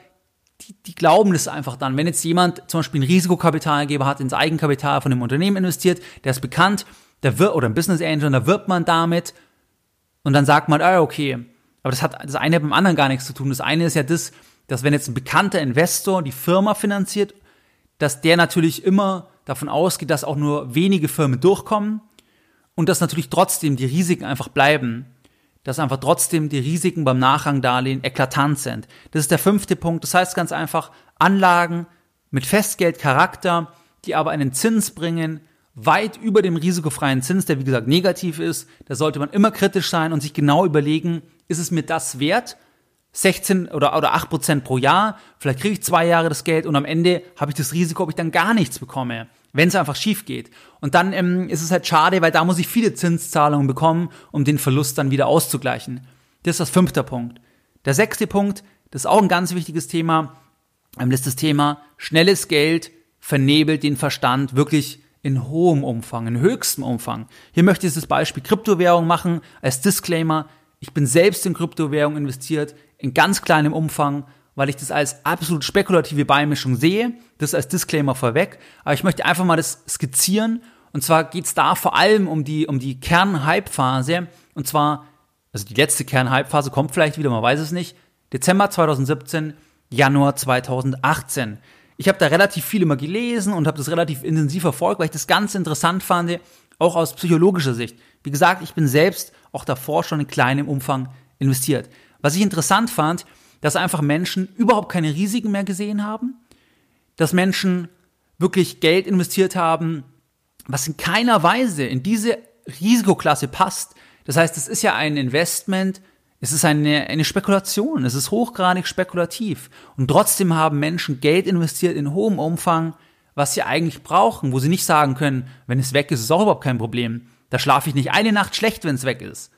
[SPEAKER 1] die, die glauben das einfach dann. Wenn jetzt jemand zum Beispiel einen Risikokapitalgeber hat, ins Eigenkapital von einem Unternehmen investiert, der ist bekannt, der wird, oder ein Business Angel, da wird man damit Und dann sagt man, ah, okay, aber das hat das eine mit dem anderen gar nichts zu tun. Das eine ist ja das, dass wenn jetzt ein bekannter Investor die Firma finanziert, dass der natürlich immer davon ausgeht, dass auch nur wenige Firmen durchkommen und dass natürlich trotzdem die Risiken einfach bleiben. Dass einfach trotzdem die Risiken beim Nachrangdarlehen eklatant sind. Das ist der fünfte Punkt. Das heißt ganz einfach, Anlagen mit Festgeldcharakter, die aber einen Zins bringen, weit über dem risikofreien Zins, der wie gesagt negativ ist. Da sollte man immer kritisch sein und sich genau überlegen, ist es mir das wert? 16 oder, oder 8 Prozent pro Jahr, vielleicht kriege ich zwei Jahre das Geld und am Ende habe ich das Risiko, ob ich dann gar nichts bekomme, wenn es einfach schief geht. Und dann ähm, ist es halt schade, weil da muss ich viele Zinszahlungen bekommen, um den Verlust dann wieder auszugleichen. Das ist das fünfte Punkt. Der sechste Punkt, das ist auch ein ganz wichtiges Thema, ähm, das ist das Thema, schnelles Geld vernebelt den Verstand wirklich in hohem Umfang, in höchstem Umfang. Hier möchte ich das Beispiel Kryptowährung machen als Disclaimer. Ich bin selbst in Kryptowährung investiert, in ganz kleinem Umfang, weil ich das als absolut spekulative Beimischung sehe. Das als Disclaimer vorweg. Aber ich möchte einfach mal das skizzieren. Und zwar geht es da vor allem um die, um die Kern-Hype-Phase. Und zwar, also die letzte Kern-Hype-Phase kommt vielleicht wieder, man weiß es nicht. Dezember 2017, Januar 2018. Ich habe da relativ viel immer gelesen und habe das relativ intensiv verfolgt, weil ich das ganz interessant fand, auch aus psychologischer Sicht. Wie gesagt, ich bin selbst auch davor schon in kleinem Umfang investiert. Was ich interessant fand, dass einfach Menschen überhaupt keine Risiken mehr gesehen haben, dass Menschen wirklich Geld investiert haben, was in keiner Weise in diese Risikoklasse passt. Das heißt, es ist ja ein Investment, es ist eine, eine Spekulation, es ist hochgradig spekulativ. Und trotzdem haben Menschen Geld investiert in hohem Umfang, was sie eigentlich brauchen, wo sie nicht sagen können, wenn es weg ist, ist auch überhaupt kein Problem. Da schlafe ich nicht eine Nacht schlecht, wenn es weg ist.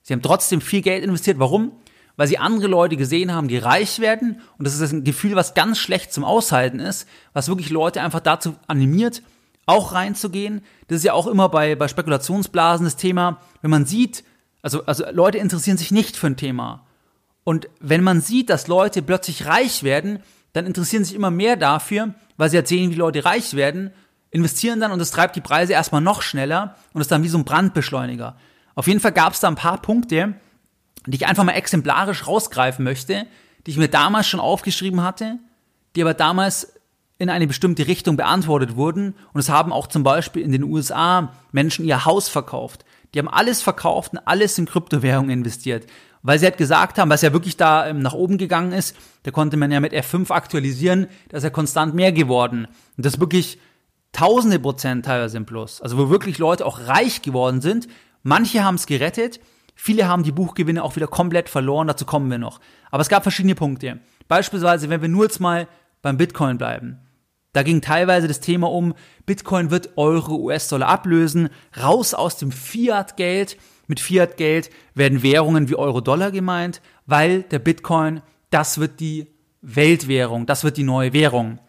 [SPEAKER 1] Sie haben trotzdem viel Geld investiert. Warum? Weil sie andere Leute gesehen haben, die reich werden. Und das ist ein Gefühl, was ganz schlecht zum Aushalten ist, was wirklich Leute einfach dazu animiert, auch reinzugehen. Das ist ja auch immer bei, bei Spekulationsblasen das Thema, wenn man sieht, also, also Leute interessieren sich nicht für ein Thema. Und wenn man sieht, dass Leute plötzlich reich werden, dann interessieren sich immer mehr dafür, weil sie erzählen, wie Leute reich werden investieren dann und das treibt die Preise erstmal noch schneller und ist dann wie so ein Brandbeschleuniger. Auf jeden Fall gab es da ein paar Punkte, die ich einfach mal exemplarisch rausgreifen möchte, die ich mir damals schon aufgeschrieben hatte, die aber damals in eine bestimmte Richtung beantwortet wurden. Und es haben auch zum Beispiel in den USA Menschen ihr Haus verkauft. Die haben alles verkauft und alles in Kryptowährungen investiert. Weil sie halt gesagt haben, was ja wirklich da ähm, nach oben gegangen ist, da konnte man ja mit F5 aktualisieren, da ist ja konstant mehr geworden. Und das wirklich Tausende Prozent teilweise im Plus. Also wo wirklich Leute auch reich geworden sind. Manche haben es gerettet, viele haben die Buchgewinne auch wieder komplett verloren, dazu kommen wir noch. Aber es gab verschiedene Punkte. Beispielsweise, wenn wir nur jetzt mal beim Bitcoin bleiben. Da ging teilweise das Thema um, Bitcoin wird Euro, US-Dollar ablösen, raus aus dem Fiat-Geld. Mit Fiat-Geld werden Währungen wie Euro-Dollar gemeint, weil der Bitcoin, das wird die Weltwährung, das wird die neue Währung.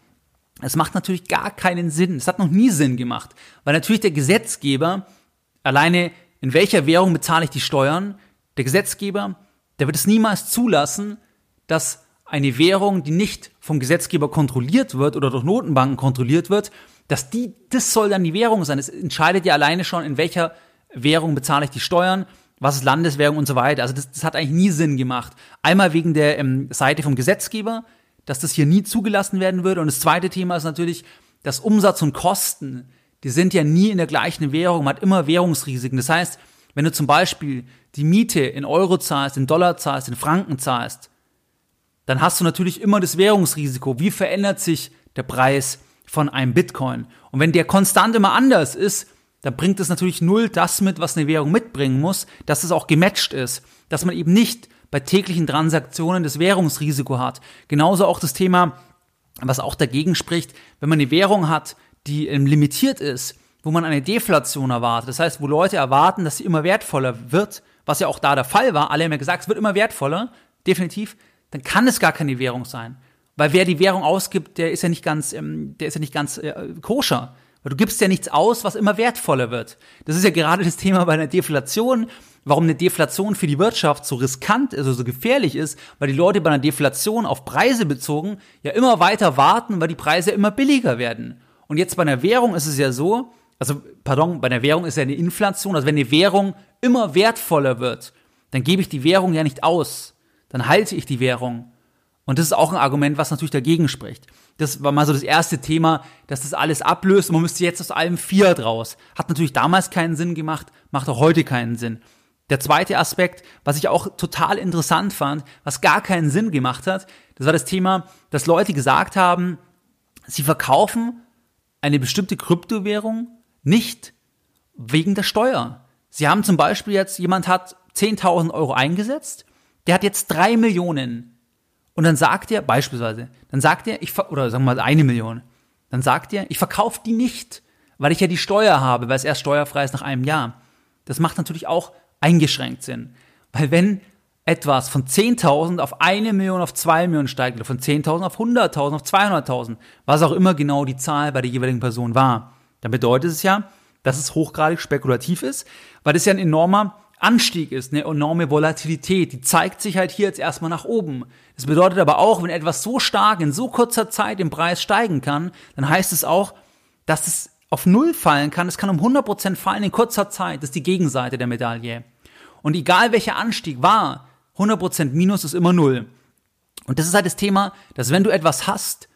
[SPEAKER 1] Es macht natürlich gar keinen Sinn. Es hat noch nie Sinn gemacht, weil natürlich der Gesetzgeber alleine in welcher Währung bezahle ich die Steuern? Der Gesetzgeber, der wird es niemals zulassen, dass eine Währung, die nicht vom Gesetzgeber kontrolliert wird oder durch Notenbanken kontrolliert wird, dass die, das soll dann die Währung sein. Es entscheidet ja alleine schon, in welcher Währung bezahle ich die Steuern, was ist Landeswährung und so weiter. Also das, das hat eigentlich nie Sinn gemacht. Einmal wegen der ähm, Seite vom Gesetzgeber, dass das hier nie zugelassen werden würde. Und das zweite Thema ist natürlich, dass Umsatz und Kosten, die sind ja nie in der gleichen Währung, man hat immer Währungsrisiken. Das heißt, wenn du zum Beispiel die Miete in Euro zahlst, in Dollar zahlst, in Franken zahlst, dann hast du natürlich immer das Währungsrisiko. Wie verändert sich der Preis von einem Bitcoin? Und wenn der konstant immer anders ist, dann bringt es natürlich null das mit, was eine Währung mitbringen muss, dass es auch gematcht ist, dass man eben nicht bei täglichen Transaktionen das Währungsrisiko hat. Genauso auch das Thema, was auch dagegen spricht, wenn man eine Währung hat, die ähm, limitiert ist, wo man eine Deflation erwartet. Das heißt, wo Leute erwarten, dass sie immer wertvoller wird, was ja auch da der Fall war. Alle haben ja gesagt, es wird immer wertvoller, definitiv. Dann kann es gar keine Währung sein. Weil wer die Währung ausgibt, der ist ja nicht ganz, ähm, der ist ja nicht ganz äh, koscher. Weil du gibst ja nichts aus, was immer wertvoller wird. Das ist ja gerade das Thema bei einer Deflation warum eine Deflation für die Wirtschaft so riskant also so gefährlich ist, weil die Leute bei einer Deflation auf Preise bezogen ja immer weiter warten, weil die Preise immer billiger werden. Und jetzt bei einer Währung ist es ja so, also pardon, bei einer Währung ist ja eine Inflation, also wenn eine Währung immer wertvoller wird, dann gebe ich die Währung ja nicht aus. Dann halte ich die Währung. Und das ist auch ein Argument, was natürlich dagegen spricht. Das war mal so das erste Thema, dass das alles ablöst. Man müsste jetzt aus allem Fiat raus. Hat natürlich damals keinen Sinn gemacht, macht auch heute keinen Sinn. Der zweite Aspekt, was ich auch total interessant fand, was gar keinen Sinn gemacht hat, das war das Thema, dass Leute gesagt haben, sie verkaufen eine bestimmte Kryptowährung nicht wegen der Steuer. Sie haben zum Beispiel jetzt, jemand hat 10.000 Euro eingesetzt, der hat jetzt drei Millionen. Und dann sagt er, beispielsweise, dann sagt er, ich, oder sagen wir mal eine Million, dann sagt er, ich verkaufe die nicht, weil ich ja die Steuer habe, weil es erst steuerfrei ist nach einem Jahr. Das macht natürlich auch eingeschränkt sind. Weil wenn etwas von 10.000 auf eine Million, auf zwei Millionen steigt, oder von 10.000 auf 100.000, auf 200.000, was auch immer genau die Zahl bei der jeweiligen Person war, dann bedeutet es ja, dass es hochgradig spekulativ ist, weil es ja ein enormer Anstieg ist, eine enorme Volatilität, die zeigt sich halt hier jetzt erstmal nach oben. Das bedeutet aber auch, wenn etwas so stark in so kurzer Zeit im Preis steigen kann, dann heißt es auch, dass es auf Null fallen kann. Es kann um 100% fallen in kurzer Zeit. Das ist die Gegenseite der Medaille. Und egal welcher Anstieg war, 100% Minus ist immer Null. Und das ist halt das Thema, dass wenn du etwas hast,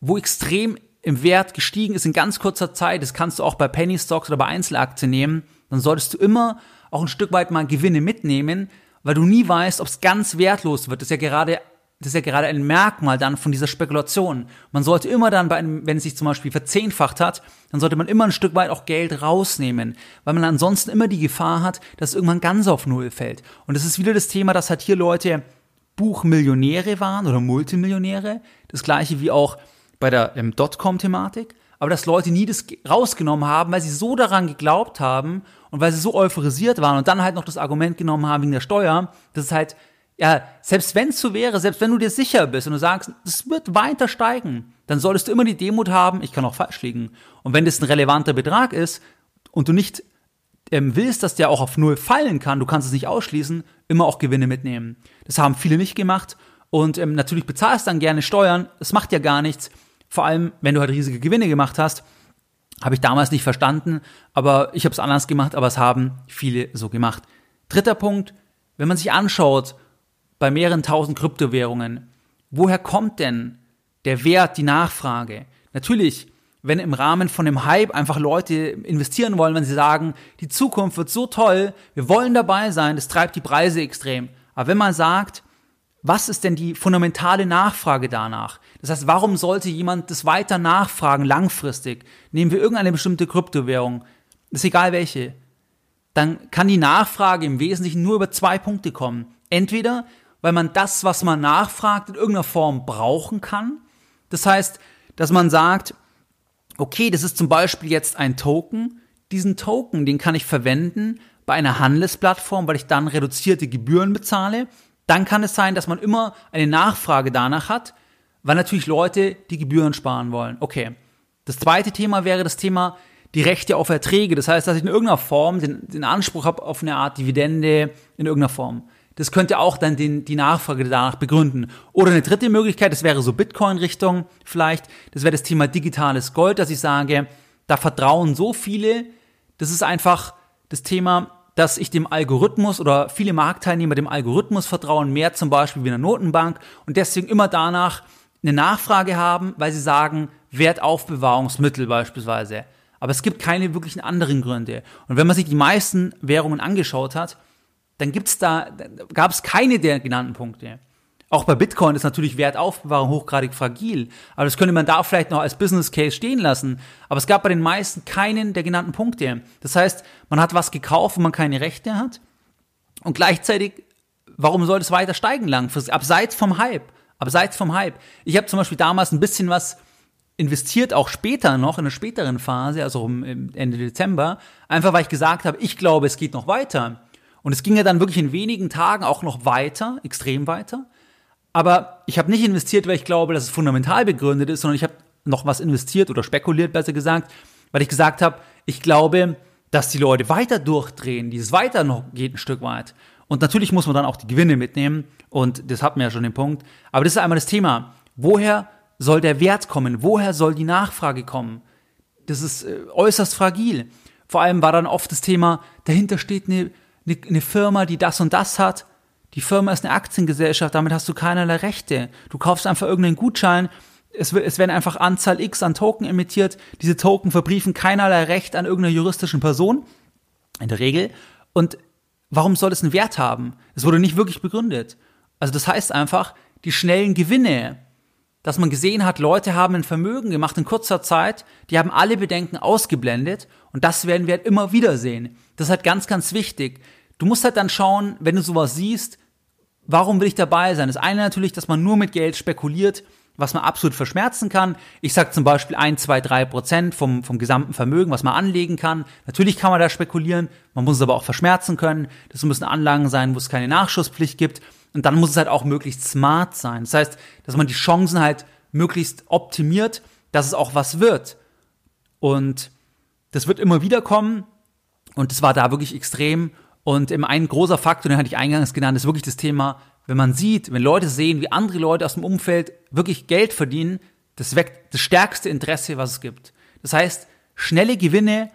[SPEAKER 1] wo extrem im Wert gestiegen ist in ganz kurzer Zeit, das kannst du auch bei Penny Stocks oder bei Einzelaktien nehmen, dann solltest du immer auch ein Stück weit mal Gewinne mitnehmen, weil du nie weißt, ob es ganz wertlos wird. Das ist ja gerade das ist ja gerade ein Merkmal dann von dieser Spekulation. Man sollte immer dann bei einem, wenn es sich zum Beispiel verzehnfacht hat, dann sollte man immer ein Stück weit auch Geld rausnehmen, weil man ansonsten immer die Gefahr hat, dass es irgendwann ganz auf Null fällt. Und das ist wieder das Thema, dass halt hier Leute Buchmillionäre waren oder Multimillionäre. Das gleiche wie auch bei der ähm, Dotcom-Thematik. Aber dass Leute nie das rausgenommen haben, weil sie so daran geglaubt haben und weil sie so euphorisiert waren und dann halt noch das Argument genommen haben wegen der Steuer, dass es halt ja, selbst wenn es so wäre, selbst wenn du dir sicher bist und du sagst, es wird weiter steigen, dann solltest du immer die Demut haben, ich kann auch falsch liegen. Und wenn das ein relevanter Betrag ist und du nicht ähm, willst, dass der auch auf Null fallen kann, du kannst es nicht ausschließen, immer auch Gewinne mitnehmen. Das haben viele nicht gemacht und ähm, natürlich bezahlst dann gerne Steuern, es macht ja gar nichts, vor allem wenn du halt riesige Gewinne gemacht hast. Habe ich damals nicht verstanden, aber ich habe es anders gemacht, aber es haben viele so gemacht. Dritter Punkt, wenn man sich anschaut, bei mehreren tausend Kryptowährungen. Woher kommt denn der Wert, die Nachfrage? Natürlich, wenn im Rahmen von dem Hype einfach Leute investieren wollen, wenn sie sagen, die Zukunft wird so toll, wir wollen dabei sein, das treibt die Preise extrem. Aber wenn man sagt, was ist denn die fundamentale Nachfrage danach? Das heißt, warum sollte jemand das weiter nachfragen langfristig? Nehmen wir irgendeine bestimmte Kryptowährung, ist egal welche, dann kann die Nachfrage im Wesentlichen nur über zwei Punkte kommen. Entweder weil man das, was man nachfragt, in irgendeiner Form brauchen kann. Das heißt, dass man sagt, okay, das ist zum Beispiel jetzt ein Token. Diesen Token, den kann ich verwenden bei einer Handelsplattform, weil ich dann reduzierte Gebühren bezahle. Dann kann es sein, dass man immer eine Nachfrage danach hat, weil natürlich Leute die Gebühren sparen wollen. Okay. Das zweite Thema wäre das Thema die Rechte auf Erträge. Das heißt, dass ich in irgendeiner Form den, den Anspruch habe auf eine Art Dividende in irgendeiner Form. Das könnte auch dann den, die Nachfrage danach begründen. Oder eine dritte Möglichkeit, das wäre so Bitcoin-Richtung vielleicht, das wäre das Thema digitales Gold, dass ich sage, da vertrauen so viele, das ist einfach das Thema, dass ich dem Algorithmus oder viele Marktteilnehmer dem Algorithmus vertrauen, mehr zum Beispiel wie einer Notenbank und deswegen immer danach eine Nachfrage haben, weil sie sagen, Wertaufbewahrungsmittel beispielsweise. Aber es gibt keine wirklichen anderen Gründe. Und wenn man sich die meisten Währungen angeschaut hat, dann gibt's da, gab es keine der genannten Punkte. Auch bei Bitcoin ist natürlich Wertaufbewahrung hochgradig fragil, aber das könnte man da vielleicht noch als Business Case stehen lassen. Aber es gab bei den meisten keinen der genannten Punkte. Das heißt, man hat was gekauft, wo man keine Rechte hat und gleichzeitig, warum soll es weiter steigen langfristig? Abseits vom Hype. Abseits vom Hype. Ich habe zum Beispiel damals ein bisschen was investiert, auch später noch, in einer späteren Phase, also Ende Dezember, einfach weil ich gesagt habe, ich glaube, es geht noch weiter. Und es ging ja dann wirklich in wenigen Tagen auch noch weiter, extrem weiter. Aber ich habe nicht investiert, weil ich glaube, dass es fundamental begründet ist, sondern ich habe noch was investiert oder spekuliert, besser gesagt, weil ich gesagt habe, ich glaube, dass die Leute weiter durchdrehen, dieses weiter noch geht ein Stück weit. Und natürlich muss man dann auch die Gewinne mitnehmen und das hatten wir ja schon den Punkt. Aber das ist einmal das Thema. Woher soll der Wert kommen? Woher soll die Nachfrage kommen? Das ist äh, äußerst fragil. Vor allem war dann oft das Thema, dahinter steht eine eine, eine Firma, die das und das hat. Die Firma ist eine Aktiengesellschaft, damit hast du keinerlei Rechte. Du kaufst einfach irgendeinen Gutschein, es, es werden einfach Anzahl X an Token emittiert. Diese Token verbriefen keinerlei Recht an irgendeiner juristischen Person, in der Regel. Und warum soll es einen Wert haben? Es wurde nicht wirklich begründet. Also das heißt einfach, die schnellen Gewinne, dass man gesehen hat, Leute haben ein Vermögen gemacht in kurzer Zeit, die haben alle Bedenken ausgeblendet und das werden wir halt immer wieder sehen. Das ist halt ganz, ganz wichtig. Du musst halt dann schauen, wenn du sowas siehst, warum will ich dabei sein? Das eine natürlich, dass man nur mit Geld spekuliert, was man absolut verschmerzen kann. Ich sage zum Beispiel ein, zwei, drei Prozent vom, vom gesamten Vermögen, was man anlegen kann. Natürlich kann man da spekulieren, man muss es aber auch verschmerzen können. Das müssen Anlagen sein, wo es keine Nachschusspflicht gibt. Und dann muss es halt auch möglichst smart sein. Das heißt, dass man die Chancen halt möglichst optimiert, dass es auch was wird. Und das wird immer wieder kommen. Und das war da wirklich extrem. Und im ein großer Faktor, den hatte ich eingangs genannt, ist wirklich das Thema wenn man sieht, wenn Leute sehen, wie andere Leute aus dem Umfeld wirklich Geld verdienen, das weckt das stärkste Interesse, was es gibt. Das heißt, schnelle Gewinne,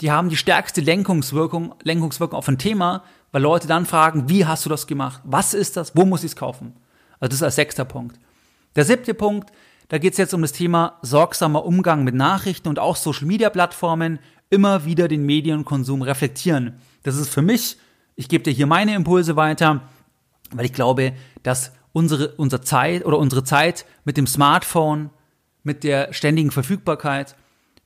[SPEAKER 1] die haben die stärkste Lenkungswirkung, Lenkungswirkung auf ein Thema, weil Leute dann fragen, wie hast du das gemacht? Was ist das? Wo muss ich es kaufen? Also das ist als sechster Punkt. Der siebte Punkt, da geht es jetzt um das Thema sorgsamer Umgang mit Nachrichten und auch Social-Media-Plattformen, immer wieder den Medienkonsum reflektieren. Das ist für mich, ich gebe dir hier meine Impulse weiter, weil ich glaube, dass unsere, unsere Zeit oder unsere Zeit mit dem Smartphone, mit der ständigen Verfügbarkeit,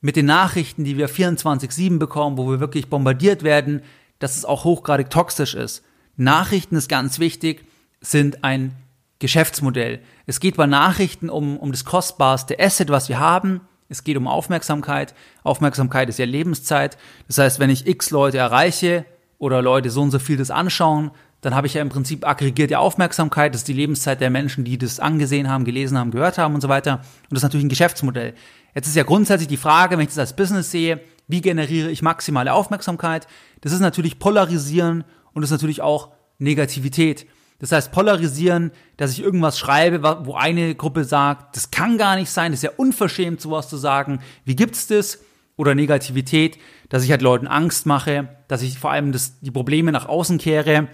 [SPEAKER 1] mit den Nachrichten, die wir 24-7 bekommen, wo wir wirklich bombardiert werden, dass es auch hochgradig toxisch ist. Nachrichten ist ganz wichtig, sind ein Geschäftsmodell. Es geht bei Nachrichten um, um das kostbarste Asset, was wir haben. Es geht um Aufmerksamkeit. Aufmerksamkeit ist ja Lebenszeit. Das heißt, wenn ich x Leute erreiche oder Leute so und so viel das anschauen, dann habe ich ja im Prinzip aggregierte Aufmerksamkeit, das ist die Lebenszeit der Menschen, die das angesehen haben, gelesen haben, gehört haben und so weiter. Und das ist natürlich ein Geschäftsmodell. Jetzt ist ja grundsätzlich die Frage, wenn ich das als Business sehe, wie generiere ich maximale Aufmerksamkeit? Das ist natürlich Polarisieren und das ist natürlich auch Negativität. Das heißt, polarisieren, dass ich irgendwas schreibe, wo eine Gruppe sagt, das kann gar nicht sein, das ist ja unverschämt, sowas zu sagen. Wie gibt's das? Oder Negativität, dass ich halt Leuten Angst mache, dass ich vor allem das, die Probleme nach außen kehre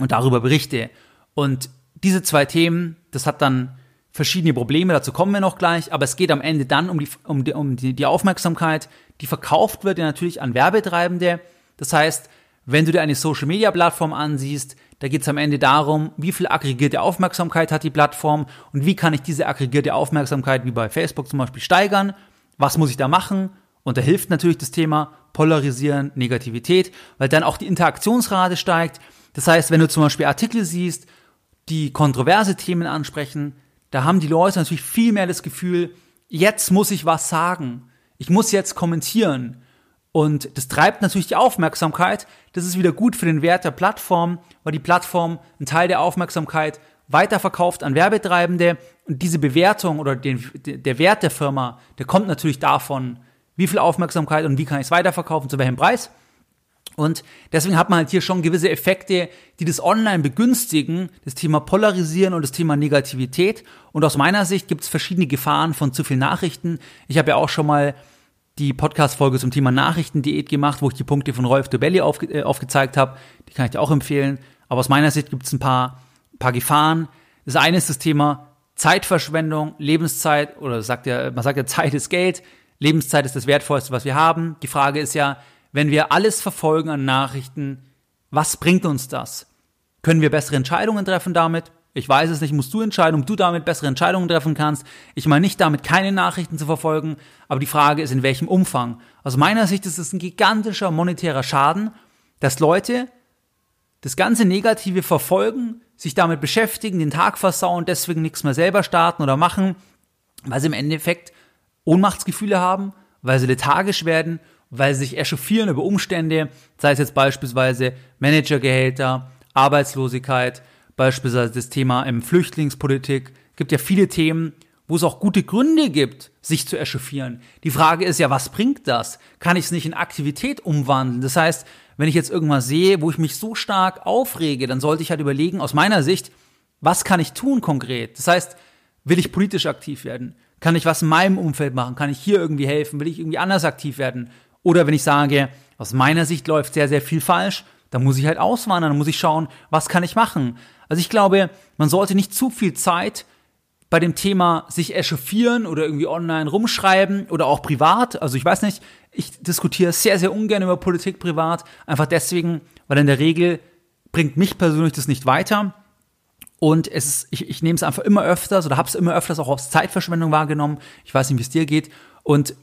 [SPEAKER 1] und darüber berichte. Und diese zwei Themen, das hat dann verschiedene Probleme, dazu kommen wir noch gleich, aber es geht am Ende dann um die, um die, um die, die Aufmerksamkeit, die verkauft wird ja natürlich an Werbetreibende. Das heißt, wenn du dir eine Social Media Plattform ansiehst, da geht es am Ende darum, wie viel aggregierte Aufmerksamkeit hat die Plattform und wie kann ich diese aggregierte Aufmerksamkeit wie bei Facebook zum Beispiel steigern. Was muss ich da machen? Und da hilft natürlich das Thema Polarisieren, Negativität, weil dann auch die Interaktionsrate steigt. Das heißt, wenn du zum Beispiel Artikel siehst, die kontroverse Themen ansprechen, da haben die Leute natürlich viel mehr das Gefühl, jetzt muss ich was sagen. Ich muss jetzt kommentieren. Und das treibt natürlich die Aufmerksamkeit. Das ist wieder gut für den Wert der Plattform, weil die Plattform einen Teil der Aufmerksamkeit weiterverkauft an Werbetreibende. Und diese Bewertung oder den, der Wert der Firma, der kommt natürlich davon, wie viel Aufmerksamkeit und wie kann ich es weiterverkaufen, zu welchem Preis. Und deswegen hat man halt hier schon gewisse Effekte, die das Online begünstigen, das Thema Polarisieren und das Thema Negativität. Und aus meiner Sicht gibt es verschiedene Gefahren von zu viel Nachrichten. Ich habe ja auch schon mal die Podcast-Folge zum Thema Nachrichtendiät gemacht, wo ich die Punkte von Rolf Dobelli aufge äh, aufgezeigt habe. Die kann ich dir auch empfehlen. Aber aus meiner Sicht gibt es ein paar, paar Gefahren. Das eine ist das Thema Zeitverschwendung, Lebenszeit, oder sagt ja, man sagt ja, Zeit ist Geld. Lebenszeit ist das Wertvollste, was wir haben. Die Frage ist ja, wenn wir alles verfolgen an Nachrichten, was bringt uns das? Können wir bessere Entscheidungen treffen damit? Ich weiß es nicht, musst du entscheiden, ob du damit bessere Entscheidungen treffen kannst. Ich meine nicht damit, keine Nachrichten zu verfolgen, aber die Frage ist, in welchem Umfang. Aus meiner Sicht ist es ein gigantischer monetärer Schaden, dass Leute das ganze Negative verfolgen, sich damit beschäftigen, den Tag versauen, deswegen nichts mehr selber starten oder machen, weil sie im Endeffekt Ohnmachtsgefühle haben, weil sie lethargisch werden weil sie sich echauffieren über Umstände, sei es jetzt beispielsweise Managergehälter, Arbeitslosigkeit, beispielsweise das Thema im Flüchtlingspolitik. Gibt ja viele Themen, wo es auch gute Gründe gibt, sich zu echauffieren. Die Frage ist ja, was bringt das? Kann ich es nicht in Aktivität umwandeln? Das heißt, wenn ich jetzt irgendwas sehe, wo ich mich so stark aufrege, dann sollte ich halt überlegen, aus meiner Sicht, was kann ich tun konkret? Das heißt, will ich politisch aktiv werden? Kann ich was in meinem Umfeld machen? Kann ich hier irgendwie helfen? Will ich irgendwie anders aktiv werden? Oder wenn ich sage, aus meiner Sicht läuft sehr, sehr viel falsch, dann muss ich halt auswandern, dann muss ich schauen, was kann ich machen. Also ich glaube, man sollte nicht zu viel Zeit bei dem Thema sich echauffieren oder irgendwie online rumschreiben oder auch privat. Also ich weiß nicht, ich diskutiere sehr, sehr ungern über Politik privat, einfach deswegen, weil in der Regel bringt mich persönlich das nicht weiter. Und es ist, ich, ich nehme es einfach immer öfters oder habe es immer öfters auch als Zeitverschwendung wahrgenommen. Ich weiß nicht, wie es dir geht. Und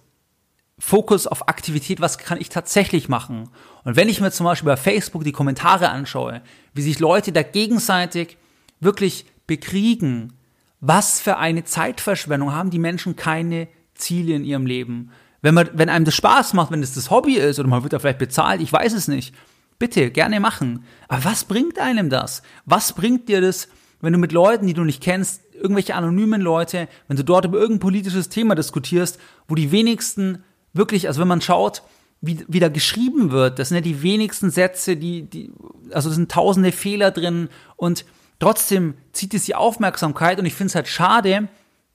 [SPEAKER 1] Fokus auf Aktivität, was kann ich tatsächlich machen? Und wenn ich mir zum Beispiel bei Facebook die Kommentare anschaue, wie sich Leute da gegenseitig wirklich bekriegen, was für eine Zeitverschwendung haben die Menschen keine Ziele in ihrem Leben. Wenn man, wenn einem das Spaß macht, wenn es das Hobby ist oder man wird da vielleicht bezahlt, ich weiß es nicht. Bitte, gerne machen. Aber was bringt einem das? Was bringt dir das, wenn du mit Leuten, die du nicht kennst, irgendwelche anonymen Leute, wenn du dort über irgendein politisches Thema diskutierst, wo die wenigsten wirklich, also wenn man schaut, wie, wie da geschrieben wird, das sind ja die wenigsten Sätze, die, die, also es sind tausende Fehler drin und trotzdem zieht es die Aufmerksamkeit und ich finde es halt schade,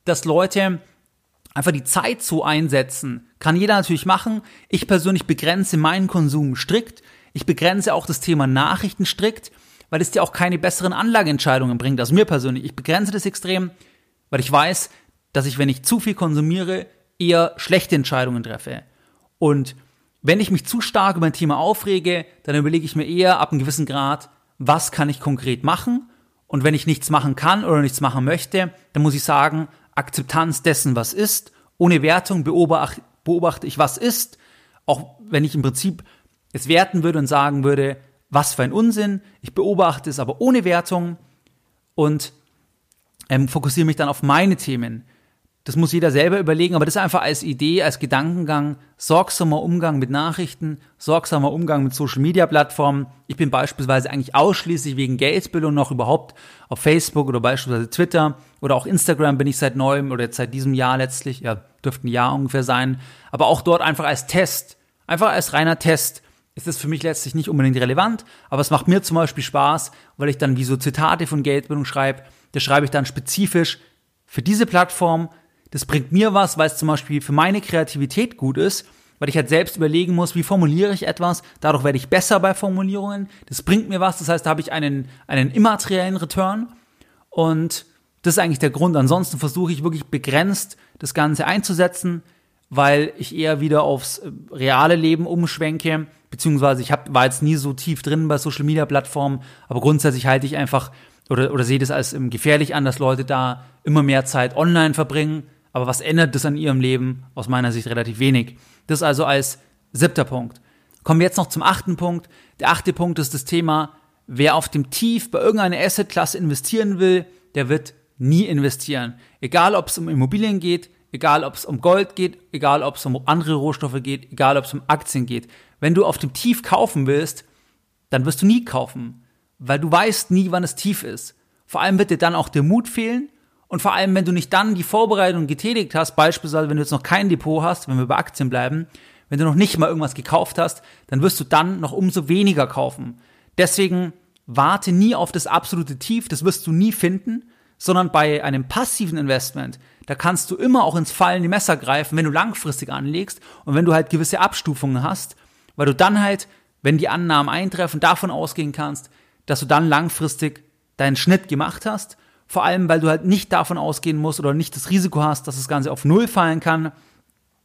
[SPEAKER 1] dass Leute einfach die Zeit so einsetzen. Kann jeder natürlich machen. Ich persönlich begrenze meinen Konsum strikt. Ich begrenze auch das Thema Nachrichten strikt, weil es dir auch keine besseren Anlageentscheidungen bringt. Also mir persönlich. Ich begrenze das extrem, weil ich weiß, dass ich, wenn ich zu viel konsumiere, eher schlechte Entscheidungen treffe. Und wenn ich mich zu stark über ein Thema aufrege, dann überlege ich mir eher ab einem gewissen Grad, was kann ich konkret machen? Und wenn ich nichts machen kann oder nichts machen möchte, dann muss ich sagen, Akzeptanz dessen, was ist. Ohne Wertung beobachte, ich, was ist. Auch wenn ich im Prinzip es werten würde und sagen würde, was für ein Unsinn. Ich beobachte es aber ohne Wertung und ähm, fokussiere mich dann auf meine Themen. Das muss jeder selber überlegen, aber das einfach als Idee, als Gedankengang, sorgsamer Umgang mit Nachrichten, sorgsamer Umgang mit Social Media Plattformen. Ich bin beispielsweise eigentlich ausschließlich wegen Geldbildung noch überhaupt auf Facebook oder beispielsweise Twitter oder auch Instagram bin ich seit neuem oder jetzt seit diesem Jahr letztlich, ja, dürfte ein Jahr ungefähr sein, aber auch dort einfach als Test, einfach als reiner Test. Ist das für mich letztlich nicht unbedingt relevant, aber es macht mir zum Beispiel Spaß, weil ich dann wie so Zitate von Geldbildung schreibe, das schreibe ich dann spezifisch für diese Plattform, das bringt mir was, weil es zum Beispiel für meine Kreativität gut ist, weil ich halt selbst überlegen muss, wie formuliere ich etwas. Dadurch werde ich besser bei Formulierungen. Das bringt mir was. Das heißt, da habe ich einen, einen immateriellen Return. Und das ist eigentlich der Grund. Ansonsten versuche ich wirklich begrenzt das Ganze einzusetzen, weil ich eher wieder aufs äh, reale Leben umschwenke. Beziehungsweise ich hab, war jetzt nie so tief drin bei Social Media Plattformen, aber grundsätzlich halte ich einfach oder, oder sehe das als ähm, gefährlich an, dass Leute da immer mehr Zeit online verbringen aber was ändert das an ihrem Leben? Aus meiner Sicht relativ wenig. Das also als siebter Punkt. Kommen wir jetzt noch zum achten Punkt. Der achte Punkt ist das Thema, wer auf dem Tief bei irgendeiner Assetklasse investieren will, der wird nie investieren. Egal, ob es um Immobilien geht, egal, ob es um Gold geht, egal, ob es um andere Rohstoffe geht, egal, ob es um Aktien geht. Wenn du auf dem Tief kaufen willst, dann wirst du nie kaufen, weil du weißt nie, wann es tief ist. Vor allem wird dir dann auch der Mut fehlen und vor allem, wenn du nicht dann die Vorbereitung getätigt hast, beispielsweise wenn du jetzt noch kein Depot hast, wenn wir bei Aktien bleiben, wenn du noch nicht mal irgendwas gekauft hast, dann wirst du dann noch umso weniger kaufen. Deswegen warte nie auf das absolute Tief, das wirst du nie finden, sondern bei einem passiven Investment, da kannst du immer auch ins fallende Messer greifen, wenn du langfristig anlegst und wenn du halt gewisse Abstufungen hast, weil du dann halt, wenn die Annahmen eintreffen, davon ausgehen kannst, dass du dann langfristig deinen Schnitt gemacht hast vor allem, weil du halt nicht davon ausgehen musst oder nicht das Risiko hast, dass das Ganze auf Null fallen kann,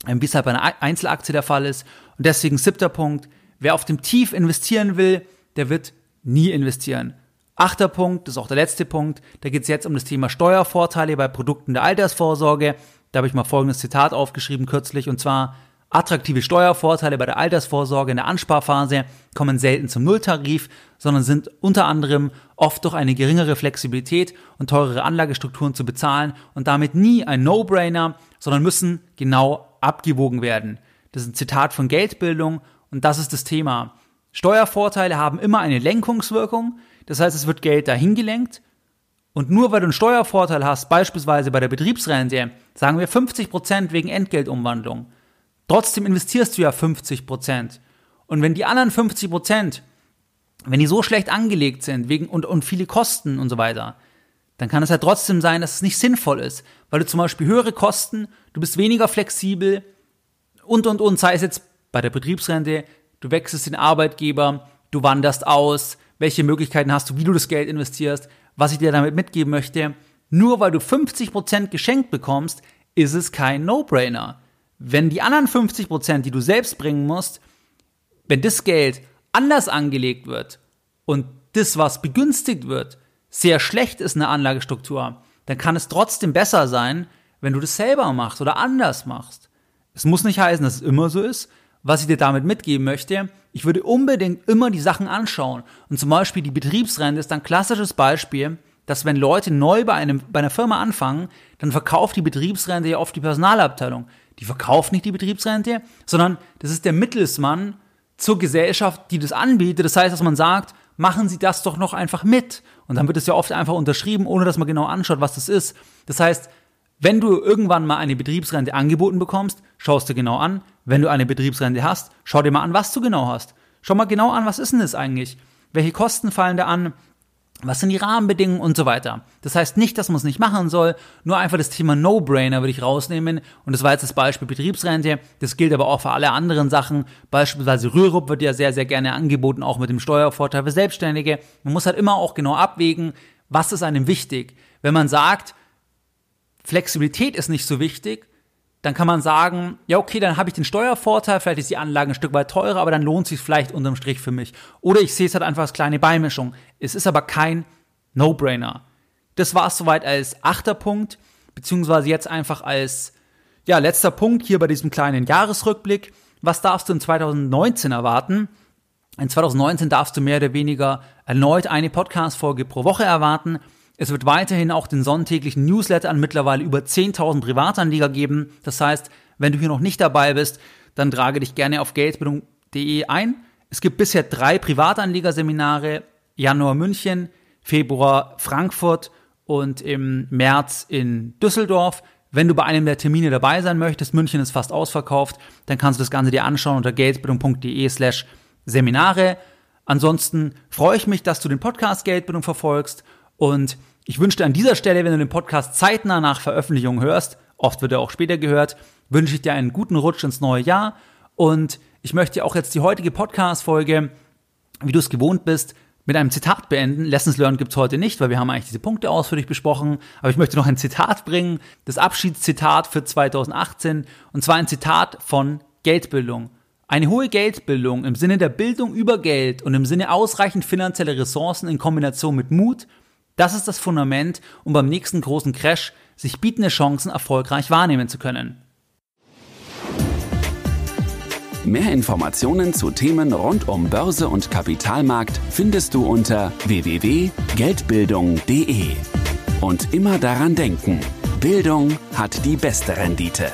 [SPEAKER 1] ähm, wie es halt bei einer Einzelaktie der Fall ist. Und deswegen siebter Punkt, wer auf dem Tief investieren will, der wird nie investieren. Achter Punkt, das ist auch der letzte Punkt, da geht es jetzt um das Thema Steuervorteile bei Produkten der Altersvorsorge. Da habe ich mal folgendes Zitat aufgeschrieben kürzlich, und zwar, Attraktive Steuervorteile bei der Altersvorsorge in der Ansparphase kommen selten zum Nulltarif, sondern sind unter anderem oft durch eine geringere Flexibilität und teurere Anlagestrukturen zu bezahlen und damit nie ein No-Brainer, sondern müssen genau abgewogen werden. Das ist ein Zitat von Geldbildung und das ist das Thema. Steuervorteile haben immer eine Lenkungswirkung, das heißt, es wird Geld dahin gelenkt und nur weil du einen Steuervorteil hast, beispielsweise bei der Betriebsrente, sagen wir 50% wegen Entgeltumwandlung, Trotzdem investierst du ja 50 Prozent. Und wenn die anderen 50 Prozent, wenn die so schlecht angelegt sind wegen und, und viele Kosten und so weiter, dann kann es ja trotzdem sein, dass es nicht sinnvoll ist, weil du zum Beispiel höhere Kosten, du bist weniger flexibel und und und, sei es jetzt bei der Betriebsrente, du wechselst den Arbeitgeber, du wanderst aus, welche Möglichkeiten hast du, wie du das Geld investierst, was ich dir damit mitgeben möchte. Nur weil du 50% geschenkt bekommst, ist es kein No-Brainer. Wenn die anderen 50%, die du selbst bringen musst, wenn das Geld anders angelegt wird und das, was begünstigt wird, sehr schlecht ist eine Anlagestruktur, dann kann es trotzdem besser sein, wenn du das selber machst oder anders machst. Es muss nicht heißen, dass es immer so ist. Was ich dir damit mitgeben möchte, ich würde unbedingt immer die Sachen anschauen. Und zum Beispiel die Betriebsrente ist ein klassisches Beispiel, dass wenn Leute neu bei, einem, bei einer Firma anfangen, dann verkauft die Betriebsrente ja oft die Personalabteilung. Die verkauft nicht die Betriebsrente, sondern das ist der Mittelsmann zur Gesellschaft, die das anbietet. Das heißt, dass man sagt, machen Sie das doch noch einfach mit. Und dann wird es ja oft einfach unterschrieben, ohne dass man genau anschaut, was das ist. Das heißt, wenn du irgendwann mal eine Betriebsrente angeboten bekommst, schaust du genau an. Wenn du eine Betriebsrente hast, schau dir mal an, was du genau hast. Schau mal genau an, was ist denn das eigentlich? Welche Kosten fallen da an? Was sind die Rahmenbedingungen und so weiter? Das heißt nicht, dass man es nicht machen soll, nur einfach das Thema No-Brainer würde ich rausnehmen. Und das war jetzt das Beispiel Betriebsrente. Das gilt aber auch für alle anderen Sachen. Beispielsweise Rürup wird ja sehr, sehr gerne angeboten, auch mit dem Steuervorteil für Selbstständige. Man muss halt immer auch genau abwägen, was ist einem wichtig. Wenn man sagt, Flexibilität ist nicht so wichtig, dann kann man sagen, ja, okay, dann habe ich den Steuervorteil, vielleicht ist die Anlage ein Stück weit teurer, aber dann lohnt sich vielleicht unterm Strich für mich. Oder ich sehe es halt einfach als kleine Beimischung. Es ist aber kein No-Brainer. Das war es soweit als achter Punkt, beziehungsweise jetzt einfach als ja, letzter Punkt hier bei diesem kleinen Jahresrückblick. Was darfst du in 2019 erwarten? In 2019 darfst du mehr oder weniger erneut eine Podcast-Folge pro Woche erwarten. Es wird weiterhin auch den sonntäglichen Newsletter an mittlerweile über 10.000 Privatanleger geben. Das heißt, wenn du hier noch nicht dabei bist, dann trage dich gerne auf geldbildung.de ein. Es gibt bisher drei Privatanlegerseminare, Januar München, Februar Frankfurt und im März in Düsseldorf. Wenn du bei einem der Termine dabei sein möchtest, München ist fast ausverkauft, dann kannst du das Ganze dir anschauen unter geldbildung.de slash Seminare. Ansonsten freue ich mich, dass du den Podcast Geldbildung verfolgst und ich wünsche dir an dieser Stelle, wenn du den Podcast zeitnah nach Veröffentlichung hörst, oft wird er auch später gehört, wünsche ich dir einen guten Rutsch ins neue Jahr. Und ich möchte auch jetzt die heutige Podcast-Folge, wie du es gewohnt bist, mit einem Zitat beenden. Lessons Learned gibt's heute nicht, weil wir haben eigentlich diese Punkte ausführlich besprochen. Aber ich möchte noch ein Zitat bringen, das Abschiedszitat für 2018. Und zwar ein Zitat von Geldbildung. Eine hohe Geldbildung im Sinne der Bildung über Geld und im Sinne ausreichend finanzieller Ressourcen in Kombination mit Mut, das ist das Fundament, um beim nächsten großen Crash sich bietende Chancen erfolgreich wahrnehmen zu können.
[SPEAKER 2] Mehr Informationen zu Themen rund um Börse und Kapitalmarkt findest du unter www.geldbildung.de. Und immer daran denken, Bildung hat die beste Rendite.